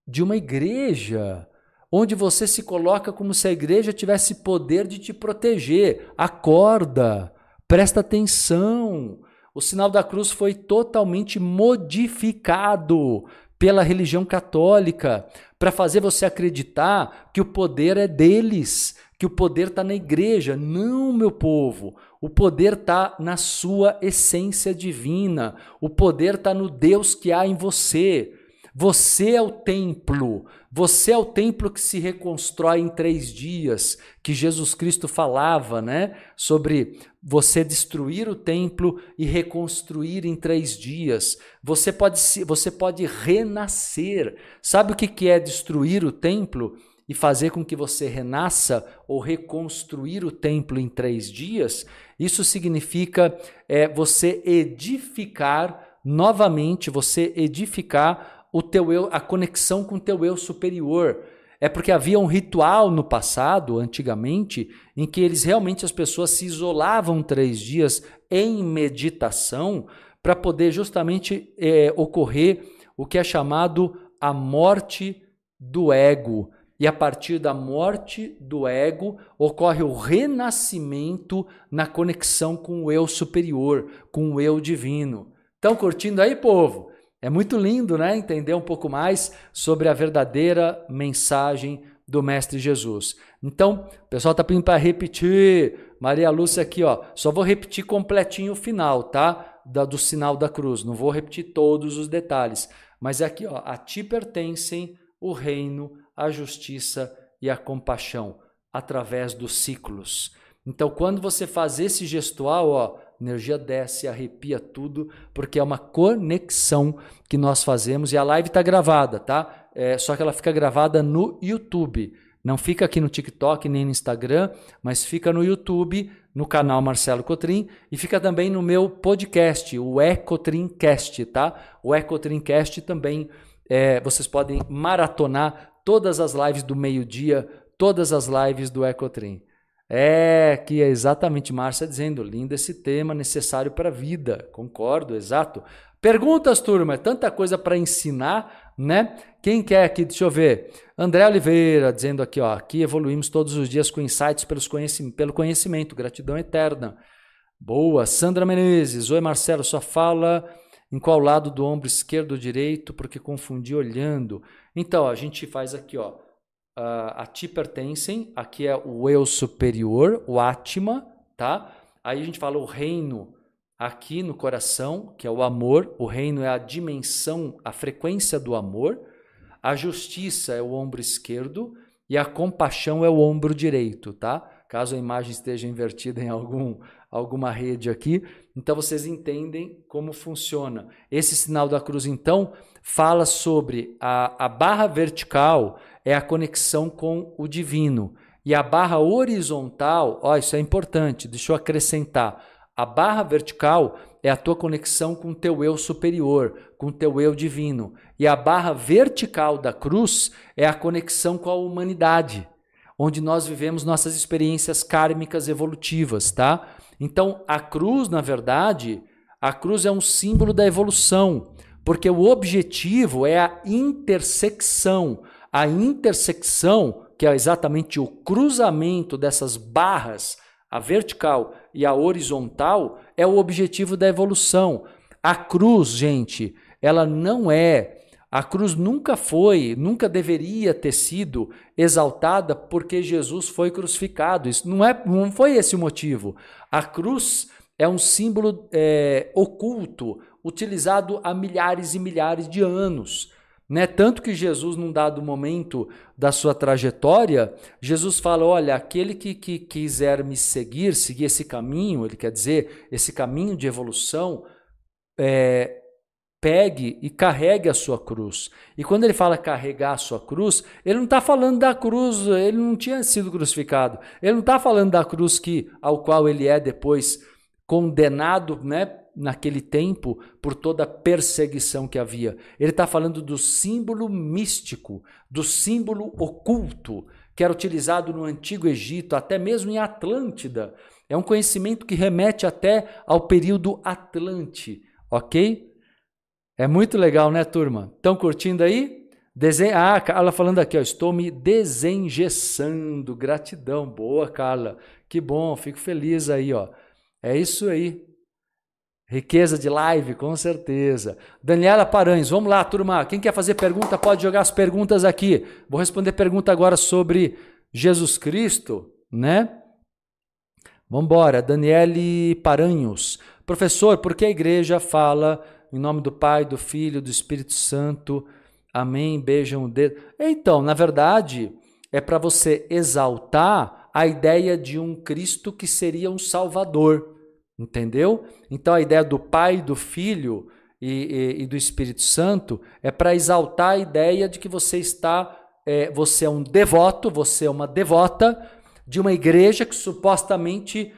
de uma igreja, onde você se coloca como se a igreja tivesse poder de te proteger. Acorda, presta atenção. O sinal da cruz foi totalmente modificado pela religião católica para fazer você acreditar que o poder é deles, que o poder está na igreja. Não, meu povo. O poder está na sua essência divina. O poder está no Deus que há em você. Você é o templo. Você é o templo que se reconstrói em três dias, que Jesus Cristo falava, né? Sobre você destruir o templo e reconstruir em três dias. Você pode, você pode renascer. Sabe o que é destruir o templo? e fazer com que você renasça ou reconstruir o templo em três dias, isso significa é, você edificar novamente, você edificar o teu eu, a conexão com o teu eu superior. É porque havia um ritual no passado, antigamente, em que eles realmente as pessoas se isolavam três dias em meditação para poder justamente é, ocorrer o que é chamado a morte do ego. E a partir da morte do ego ocorre o renascimento na conexão com o eu superior, com o eu divino. Estão curtindo aí, povo? É muito lindo, né? Entender um pouco mais sobre a verdadeira mensagem do Mestre Jesus. Então, o pessoal está pedindo para repetir. Maria Lúcia aqui, ó. Só vou repetir completinho o final, tá? Da, do sinal da cruz. Não vou repetir todos os detalhes. Mas é aqui, ó. A ti pertencem o reino, a justiça e a compaixão através dos ciclos. Então, quando você faz esse gestual, ó, energia desce, arrepia tudo, porque é uma conexão que nós fazemos e a live está gravada, tá? É, só que ela fica gravada no YouTube. Não fica aqui no TikTok nem no Instagram, mas fica no YouTube, no canal Marcelo Cotrim e fica também no meu podcast, o Ecotrincast, tá? O Ecotrincast também é, vocês podem maratonar todas as lives do meio-dia, todas as lives do Ecotrim. É, que é exatamente Márcia dizendo, lindo esse tema, necessário para a vida. Concordo, exato. Perguntas, turma, é tanta coisa para ensinar, né? Quem quer aqui, deixa eu ver. André Oliveira dizendo aqui, ó, aqui evoluímos todos os dias com insights pelos conhecim pelo conhecimento, gratidão eterna. Boa. Sandra Menezes, oi Marcelo, sua fala em qual lado do ombro esquerdo ou direito, porque confundi olhando. Então, a gente faz aqui, ó, a ti pertencem, aqui é o eu superior, o Atma, tá? Aí a gente fala o reino aqui no coração, que é o amor, o reino é a dimensão, a frequência do amor, a justiça é o ombro esquerdo e a compaixão é o ombro direito, tá? Caso a imagem esteja invertida em algum alguma rede aqui. Então vocês entendem como funciona. Esse sinal da cruz, então, fala sobre a, a barra vertical é a conexão com o divino. E a barra horizontal, ó, isso é importante, deixa eu acrescentar. A barra vertical é a tua conexão com o teu eu superior, com o teu eu divino. E a barra vertical da cruz é a conexão com a humanidade, onde nós vivemos nossas experiências kármicas evolutivas, tá? Então, a cruz, na verdade, a cruz é um símbolo da evolução, porque o objetivo é a intersecção. A intersecção, que é exatamente o cruzamento dessas barras, a vertical e a horizontal, é o objetivo da evolução. A cruz, gente, ela não é a cruz nunca foi, nunca deveria ter sido exaltada porque Jesus foi crucificado. Isso não, é, não foi esse o motivo. A cruz é um símbolo é, oculto, utilizado há milhares e milhares de anos. Né? Tanto que Jesus, num dado momento da sua trajetória, Jesus fala: olha, aquele que, que quiser me seguir, seguir esse caminho, ele quer dizer, esse caminho de evolução, é, pegue e carregue a sua cruz. E quando ele fala carregar a sua cruz, ele não está falando da cruz, ele não tinha sido crucificado. Ele não está falando da cruz que ao qual ele é depois condenado, né, naquele tempo por toda a perseguição que havia. Ele está falando do símbolo místico, do símbolo oculto que era utilizado no antigo Egito, até mesmo em Atlântida. É um conhecimento que remete até ao período Atlante, ok? É muito legal, né, turma? Estão curtindo aí? Desen... Ah, Carla falando aqui, ó, estou me desengessando. Gratidão. Boa, Carla. Que bom, fico feliz aí, ó. É isso aí. Riqueza de live, com certeza. Daniela Paranhos, vamos lá, turma. Quem quer fazer pergunta pode jogar as perguntas aqui. Vou responder pergunta agora sobre Jesus Cristo, né? Vamos embora. Daniele Paranhos. Professor, por que a igreja fala em nome do Pai, do Filho, do Espírito Santo. Amém. Beijam o dedo. Então, na verdade, é para você exaltar a ideia de um Cristo que seria um Salvador. Entendeu? Então, a ideia do Pai, do Filho e, e, e do Espírito Santo é para exaltar a ideia de que você está, é, você é um devoto, você é uma devota de uma igreja que supostamente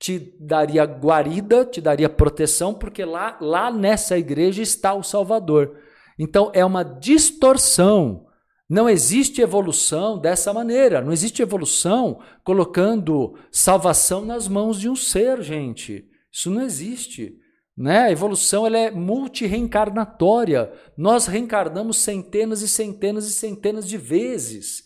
te daria guarida, te daria proteção, porque lá, lá nessa igreja está o Salvador. Então é uma distorção. Não existe evolução dessa maneira. Não existe evolução colocando salvação nas mãos de um ser, gente. Isso não existe. Né? A evolução ela é multireencarnatória. Nós reencarnamos centenas e centenas e centenas de vezes.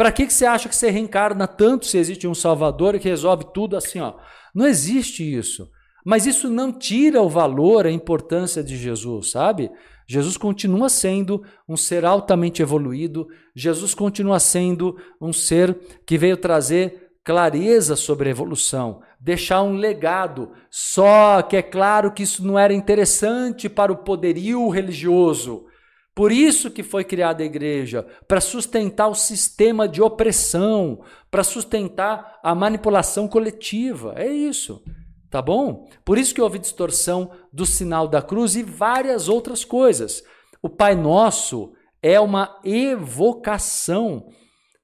Para que, que você acha que você reencarna tanto se existe um Salvador que resolve tudo assim, ó? Não existe isso. Mas isso não tira o valor, a importância de Jesus, sabe? Jesus continua sendo um ser altamente evoluído, Jesus continua sendo um ser que veio trazer clareza sobre a evolução, deixar um legado. Só que é claro que isso não era interessante para o poderio religioso. Por isso que foi criada a igreja, para sustentar o sistema de opressão, para sustentar a manipulação coletiva. É isso. Tá bom? Por isso que houve distorção do sinal da cruz e várias outras coisas. O Pai Nosso é uma evocação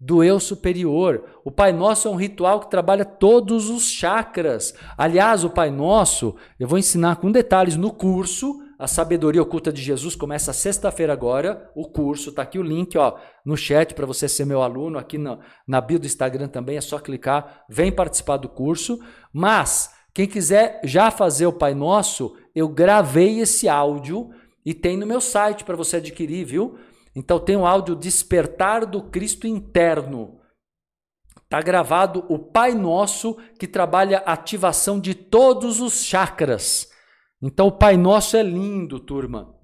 do eu superior. O Pai Nosso é um ritual que trabalha todos os chakras. Aliás, o Pai Nosso, eu vou ensinar com detalhes no curso. A Sabedoria Oculta de Jesus começa sexta-feira agora. O curso, tá aqui o link ó, no chat para você ser meu aluno. Aqui na, na bio do Instagram também é só clicar, vem participar do curso. Mas quem quiser já fazer o Pai Nosso, eu gravei esse áudio e tem no meu site para você adquirir, viu? Então tem um áudio Despertar do Cristo Interno. Está gravado o Pai Nosso, que trabalha ativação de todos os chakras. Então o Pai Nosso é lindo, turma.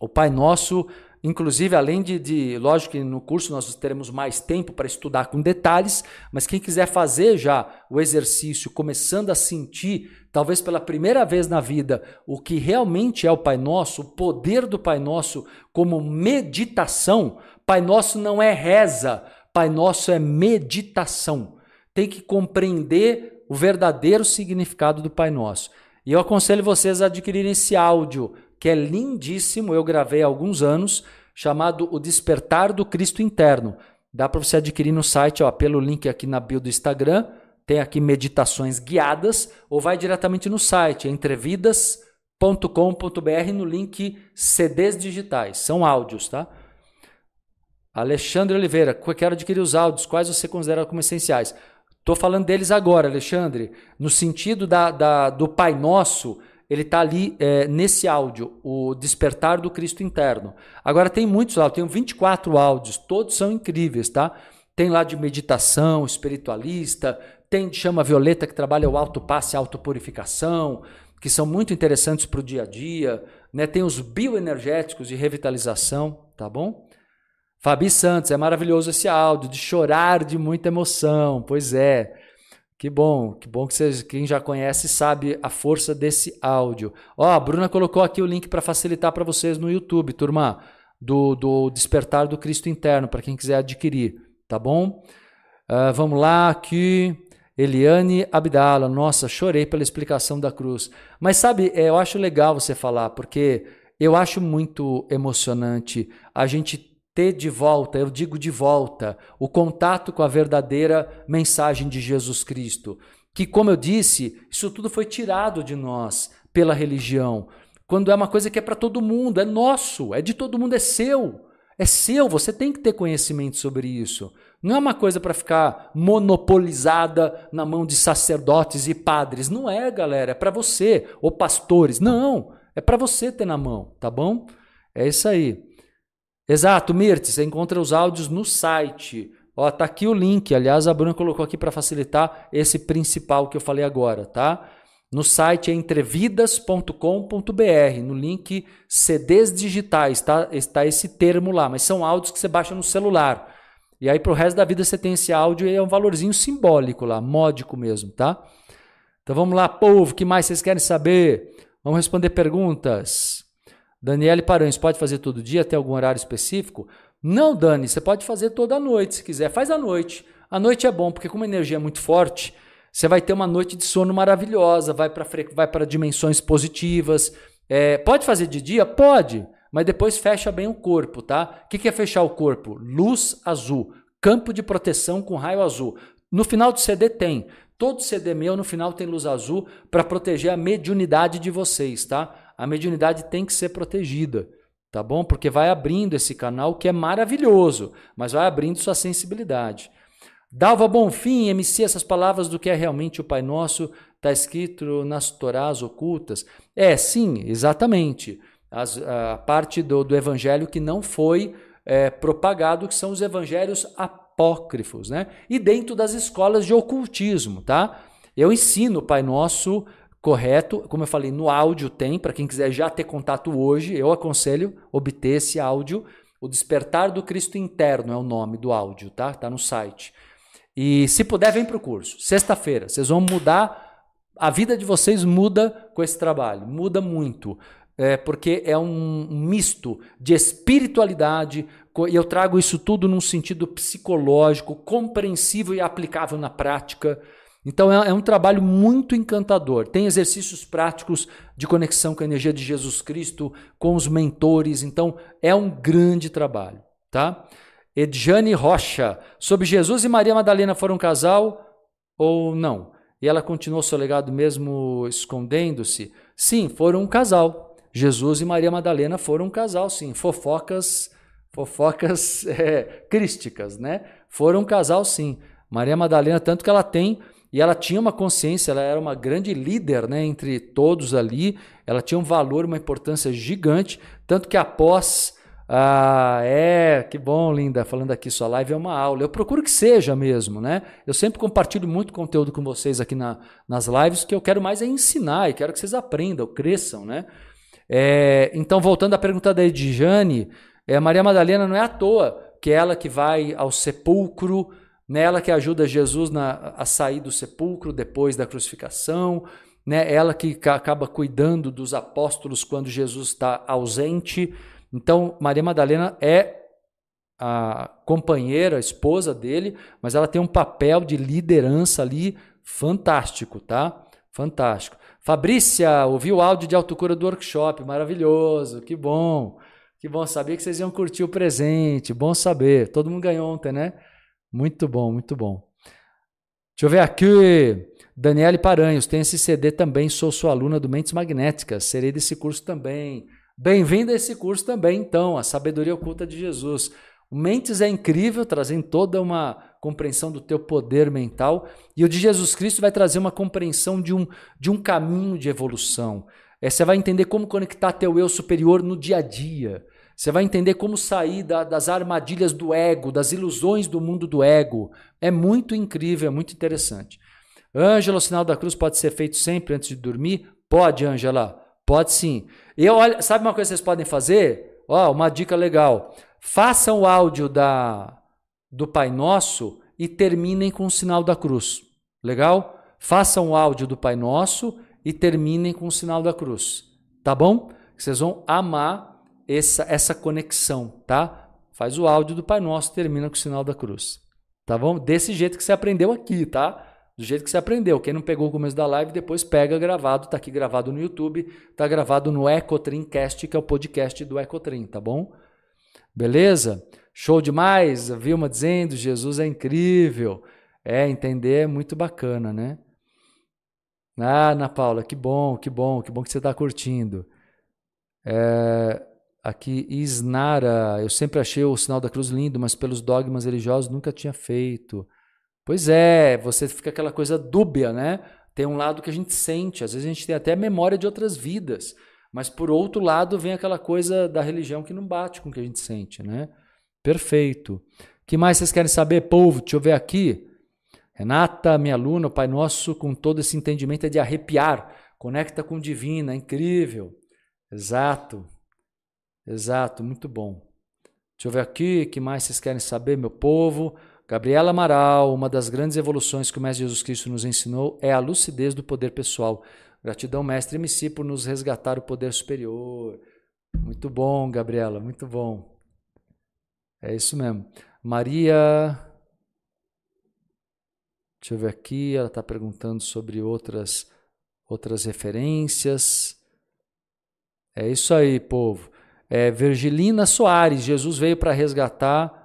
O Pai Nosso Inclusive, além de, de, lógico que no curso nós teremos mais tempo para estudar com detalhes, mas quem quiser fazer já o exercício, começando a sentir, talvez pela primeira vez na vida, o que realmente é o Pai Nosso, o poder do Pai Nosso como meditação. Pai Nosso não é reza, Pai Nosso é meditação. Tem que compreender o verdadeiro significado do Pai Nosso. E eu aconselho vocês a adquirirem esse áudio que é lindíssimo, eu gravei há alguns anos, chamado O Despertar do Cristo Interno. Dá para você adquirir no site, ó, pelo link aqui na bio do Instagram, tem aqui meditações guiadas, ou vai diretamente no site, entrevidas.com.br, no link CDs digitais, são áudios, tá? Alexandre Oliveira, quero adquirir os áudios, quais você considera como essenciais? Estou falando deles agora, Alexandre, no sentido da, da do Pai Nosso, ele está ali é, nesse áudio, o Despertar do Cristo Interno. Agora tem muitos áudios, tenho 24 áudios, todos são incríveis, tá? Tem lá de meditação, espiritualista, tem de chama violeta que trabalha o auto passe, autopurificação, que são muito interessantes para o dia a dia, né? Tem os bioenergéticos de revitalização, tá bom? Fabi Santos, é maravilhoso esse áudio, de chorar de muita emoção, pois é. Que bom, que bom que vocês, quem já conhece sabe a força desse áudio. Ó, a Bruna colocou aqui o link para facilitar para vocês no YouTube, turma, do, do Despertar do Cristo Interno, para quem quiser adquirir, tá bom? Uh, vamos lá, aqui. Eliane Abdala, nossa, chorei pela explicação da cruz. Mas sabe, é, eu acho legal você falar, porque eu acho muito emocionante a gente ter de volta, eu digo de volta, o contato com a verdadeira mensagem de Jesus Cristo. Que, como eu disse, isso tudo foi tirado de nós pela religião. Quando é uma coisa que é para todo mundo, é nosso, é de todo mundo, é seu. É seu, você tem que ter conhecimento sobre isso. Não é uma coisa para ficar monopolizada na mão de sacerdotes e padres. Não é, galera, é para você, ou pastores. Não, é para você ter na mão, tá bom? É isso aí. Exato, Mirti, você encontra os áudios no site. Ó, tá aqui o link. Aliás, a Bruna colocou aqui para facilitar esse principal que eu falei agora, tá? No site é entrevidas.com.br, no link CDs digitais, tá? Está esse termo lá, mas são áudios que você baixa no celular. E aí, para o resto da vida, você tem esse áudio e é um valorzinho simbólico lá, módico mesmo, tá? Então vamos lá, povo, o que mais vocês querem saber? Vamos responder perguntas. Daniele Paranhos, pode fazer todo dia, tem algum horário específico? Não, Dani, você pode fazer toda noite, se quiser. Faz à noite. A noite é bom, porque como a energia é muito forte, você vai ter uma noite de sono maravilhosa, vai para vai dimensões positivas. É, pode fazer de dia? Pode, mas depois fecha bem o corpo, tá? O que, que é fechar o corpo? Luz azul, campo de proteção com raio azul. No final do CD tem. Todo CD meu no final tem luz azul para proteger a mediunidade de vocês, tá? A mediunidade tem que ser protegida, tá bom? Porque vai abrindo esse canal que é maravilhoso, mas vai abrindo sua sensibilidade. Dalva Bonfim, MC, essas palavras do que é realmente o Pai Nosso, está escrito nas Torás ocultas. É, sim, exatamente. As, a parte do, do evangelho que não foi é, propagado, que são os evangelhos apócrifos, né? E dentro das escolas de ocultismo, tá? Eu ensino o Pai Nosso correto. Como eu falei, no áudio tem, para quem quiser já ter contato hoje, eu aconselho obter esse áudio. O Despertar do Cristo Interno é o nome do áudio, tá? Tá no site. E se puder, vem para o curso. Sexta-feira. Vocês vão mudar. A vida de vocês muda com esse trabalho. Muda muito. É, porque é um misto de espiritualidade, e eu trago isso tudo num sentido psicológico, compreensível e aplicável na prática. Então é, é, um trabalho muito encantador. Tem exercícios práticos de conexão com a energia de Jesus Cristo, com os mentores. Então é um grande trabalho, tá? Edjane Rocha. Sobre Jesus e Maria Madalena foram um casal ou não? E ela continuou seu legado mesmo escondendo-se? Sim, foram um casal. Jesus e Maria Madalena foram um casal, sim. Fofocas, fofocas [LAUGHS] é, crísticas, né? Foram um casal, sim. Maria Madalena, tanto que ela tem e ela tinha uma consciência, ela era uma grande líder né, entre todos ali, ela tinha um valor, uma importância gigante, tanto que após. Ah, é, que bom, linda, falando aqui, sua live é uma aula. Eu procuro que seja mesmo, né? Eu sempre compartilho muito conteúdo com vocês aqui na, nas lives, que eu quero mais é ensinar e quero que vocês aprendam, cresçam, né? É, então, voltando à pergunta da Edjane, é, Maria Madalena não é à toa que é ela que vai ao sepulcro, nela que ajuda Jesus na, a sair do sepulcro depois da crucificação, né? ela que acaba cuidando dos apóstolos quando Jesus está ausente. Então, Maria Madalena é a companheira, a esposa dele, mas ela tem um papel de liderança ali fantástico, tá? Fantástico. Fabrícia, ouviu o áudio de autocura do workshop, maravilhoso, que bom. Que bom, sabia que vocês iam curtir o presente, bom saber. Todo mundo ganhou ontem, né? Muito bom, muito bom. Deixa eu ver aqui. Daniele Paranhos, tem esse CD também, sou sua aluna do Mentes Magnéticas, serei desse curso também. Bem-vindo a esse curso também, então, a Sabedoria Oculta de Jesus. O Mentes é incrível, trazendo toda uma compreensão do teu poder mental, e o de Jesus Cristo vai trazer uma compreensão de um, de um caminho de evolução. É, você vai entender como conectar teu eu superior no dia a dia. Você vai entender como sair da, das armadilhas do ego, das ilusões do mundo do ego. É muito incrível, é muito interessante. Ângela, o sinal da cruz pode ser feito sempre antes de dormir? Pode, Ângela. Pode sim. E olha, sabe uma coisa que vocês podem fazer? Ó, uma dica legal. Façam o áudio da, do Pai Nosso e terminem com o sinal da cruz. Legal? Façam o áudio do Pai Nosso e terminem com o sinal da cruz. Tá bom? Vocês vão amar essa, essa conexão, tá? Faz o áudio do Pai Nosso, termina com o sinal da cruz. Tá bom? Desse jeito que você aprendeu aqui, tá? Do jeito que você aprendeu. Quem não pegou o começo da live, depois pega gravado, tá aqui gravado no YouTube, tá gravado no Ecotrimcast, que é o podcast do Ecotrim, tá bom? Beleza? Show demais? A Vilma dizendo, Jesus é incrível. É, entender é muito bacana, né? Ah, Ana Paula, que bom, que bom, que bom que você está curtindo. É, Aqui, Isnara, eu sempre achei o sinal da cruz lindo, mas pelos dogmas religiosos nunca tinha feito. Pois é, você fica aquela coisa dúbia, né? Tem um lado que a gente sente, às vezes a gente tem até memória de outras vidas, mas por outro lado vem aquela coisa da religião que não bate com o que a gente sente, né? Perfeito. que mais vocês querem saber, povo? Deixa eu ver aqui. Renata, minha aluna, o Pai Nosso, com todo esse entendimento é de arrepiar, conecta com o divino, é incrível. Exato. Exato, muito bom. Deixa eu ver aqui, que mais vocês querem saber, meu povo? Gabriela Amaral, uma das grandes evoluções que o Mestre Jesus Cristo nos ensinou é a lucidez do poder pessoal. Gratidão, Mestre MC, por nos resgatar o poder superior. Muito bom, Gabriela, muito bom. É isso mesmo. Maria. Deixa eu ver aqui, ela está perguntando sobre outras, outras referências. É isso aí, povo. É, Virgilina Soares, Jesus veio para resgatar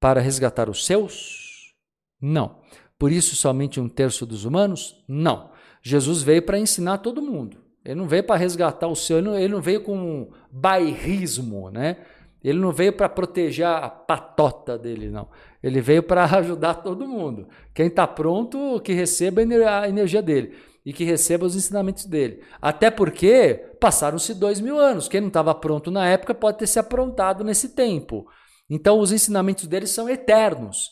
para resgatar os seus? Não. Por isso somente um terço dos humanos? Não. Jesus veio para ensinar todo mundo. Ele não veio para resgatar o seu, ele não, ele não veio com bairrismo, né? Ele não veio para proteger a patota dele, não. Ele veio para [LAUGHS] ajudar todo mundo. Quem está pronto, que receba a energia dele e que receba os ensinamentos dele. Até porque passaram-se dois mil anos. Quem não estava pronto na época pode ter se aprontado nesse tempo. Então os ensinamentos dele são eternos.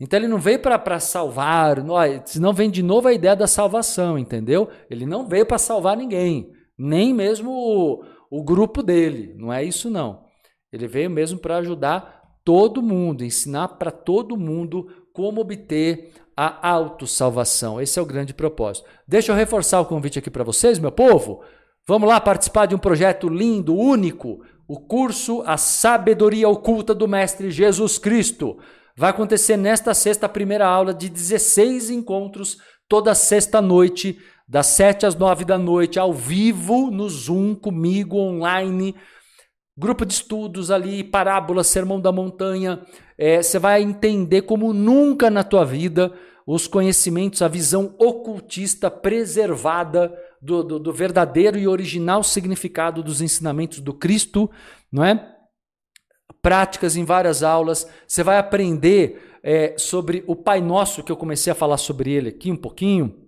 Então ele não veio para salvar, senão vem de novo a ideia da salvação, entendeu? Ele não veio para salvar ninguém, nem mesmo o, o grupo dele. Não é isso não. Ele veio mesmo para ajudar todo mundo, ensinar para todo mundo como obter a autossalvação. Esse é o grande propósito. Deixa eu reforçar o convite aqui para vocês, meu povo. Vamos lá participar de um projeto lindo, único, o curso A Sabedoria Oculta do Mestre Jesus Cristo. Vai acontecer nesta sexta primeira aula de 16 encontros, toda sexta noite, das 7 às 9 da noite, ao vivo no Zoom comigo online grupo de estudos ali, parábolas, sermão da montanha. É, você vai entender como nunca na tua vida os conhecimentos, a visão ocultista preservada do, do, do verdadeiro e original significado dos ensinamentos do Cristo, não é? Práticas em várias aulas. Você vai aprender é, sobre o Pai Nosso, que eu comecei a falar sobre ele aqui um pouquinho.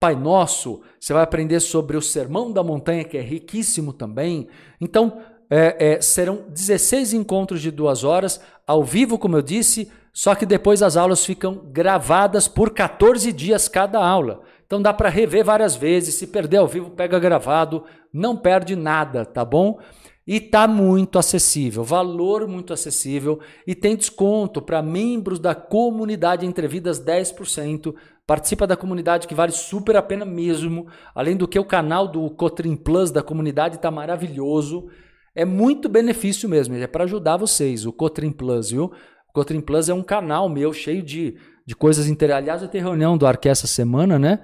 Pai Nosso, você vai aprender sobre o Sermão da Montanha, que é riquíssimo também. Então, é, é, serão 16 encontros de duas horas, ao vivo, como eu disse, só que depois as aulas ficam gravadas por 14 dias cada aula. Então dá para rever várias vezes. Se perder ao vivo, pega gravado, não perde nada, tá bom? E tá muito acessível, valor muito acessível e tem desconto para membros da comunidade Entrevidas 10%. Participa da comunidade que vale super a pena mesmo. Além do que o canal do Cotrim Plus da comunidade está maravilhoso. É muito benefício mesmo, é para ajudar vocês, o Cotrim Plus, viu? O Cotrim Plus é um canal meu cheio de, de coisas interessantes. Aliás, eu tenho reunião do Arqué essa semana, né?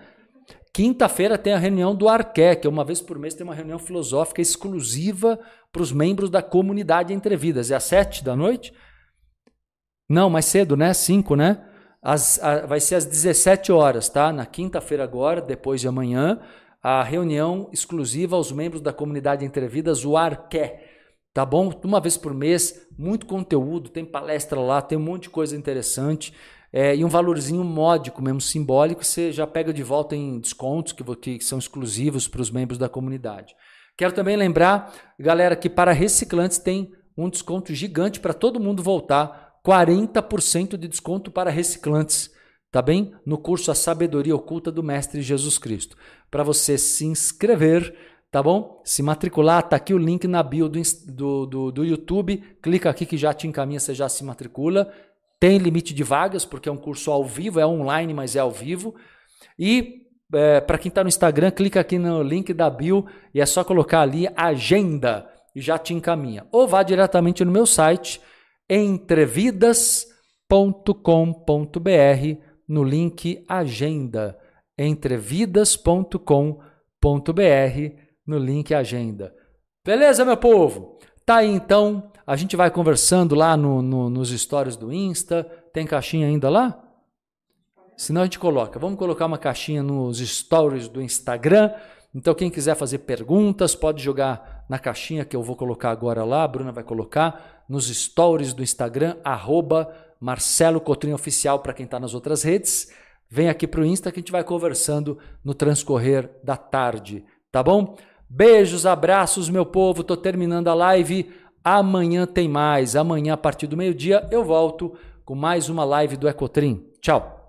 Quinta-feira tem a reunião do Arqué, que é uma vez por mês tem uma reunião filosófica exclusiva para os membros da comunidade Entrevidas. É às sete da noite? Não, mais cedo, né? Cinco, né? A, vai ser às 17 horas, tá? Na quinta-feira agora, depois de amanhã, a reunião exclusiva aos membros da comunidade Entrevidas, o Arqué. Tá bom? Uma vez por mês, muito conteúdo, tem palestra lá, tem um monte de coisa interessante. É, e um valorzinho módico, mesmo simbólico, você já pega de volta em descontos que, que são exclusivos para os membros da comunidade. Quero também lembrar, galera, que para reciclantes tem um desconto gigante para todo mundo voltar 40% de desconto para reciclantes, tá bem? No curso A Sabedoria Oculta do Mestre Jesus Cristo. Para você se inscrever, tá bom? Se matricular, tá aqui o link na bio do, do, do, do YouTube. Clica aqui que já te encaminha, você já se matricula. Tem limite de vagas, porque é um curso ao vivo, é online, mas é ao vivo. E é, para quem está no Instagram, clica aqui no link da bio e é só colocar ali agenda e já te encaminha. Ou vá diretamente no meu site entrevidas.com.br no link Agenda. entrevidas.com.br no link Agenda. Beleza, meu povo? Tá aí então. A gente vai conversando lá no, no, nos stories do Insta. Tem caixinha ainda lá? Senão a gente coloca. Vamos colocar uma caixinha nos stories do Instagram. Então, quem quiser fazer perguntas, pode jogar na caixinha que eu vou colocar agora lá. A Bruna vai colocar nos stories do Instagram, arroba Marcelo Cotrim Oficial para quem está nas outras redes. Vem aqui para o Insta que a gente vai conversando no transcorrer da tarde, tá bom? Beijos, abraços, meu povo. Estou terminando a live. Amanhã tem mais. Amanhã, a partir do meio-dia, eu volto com mais uma live do Ecotrim. Tchau.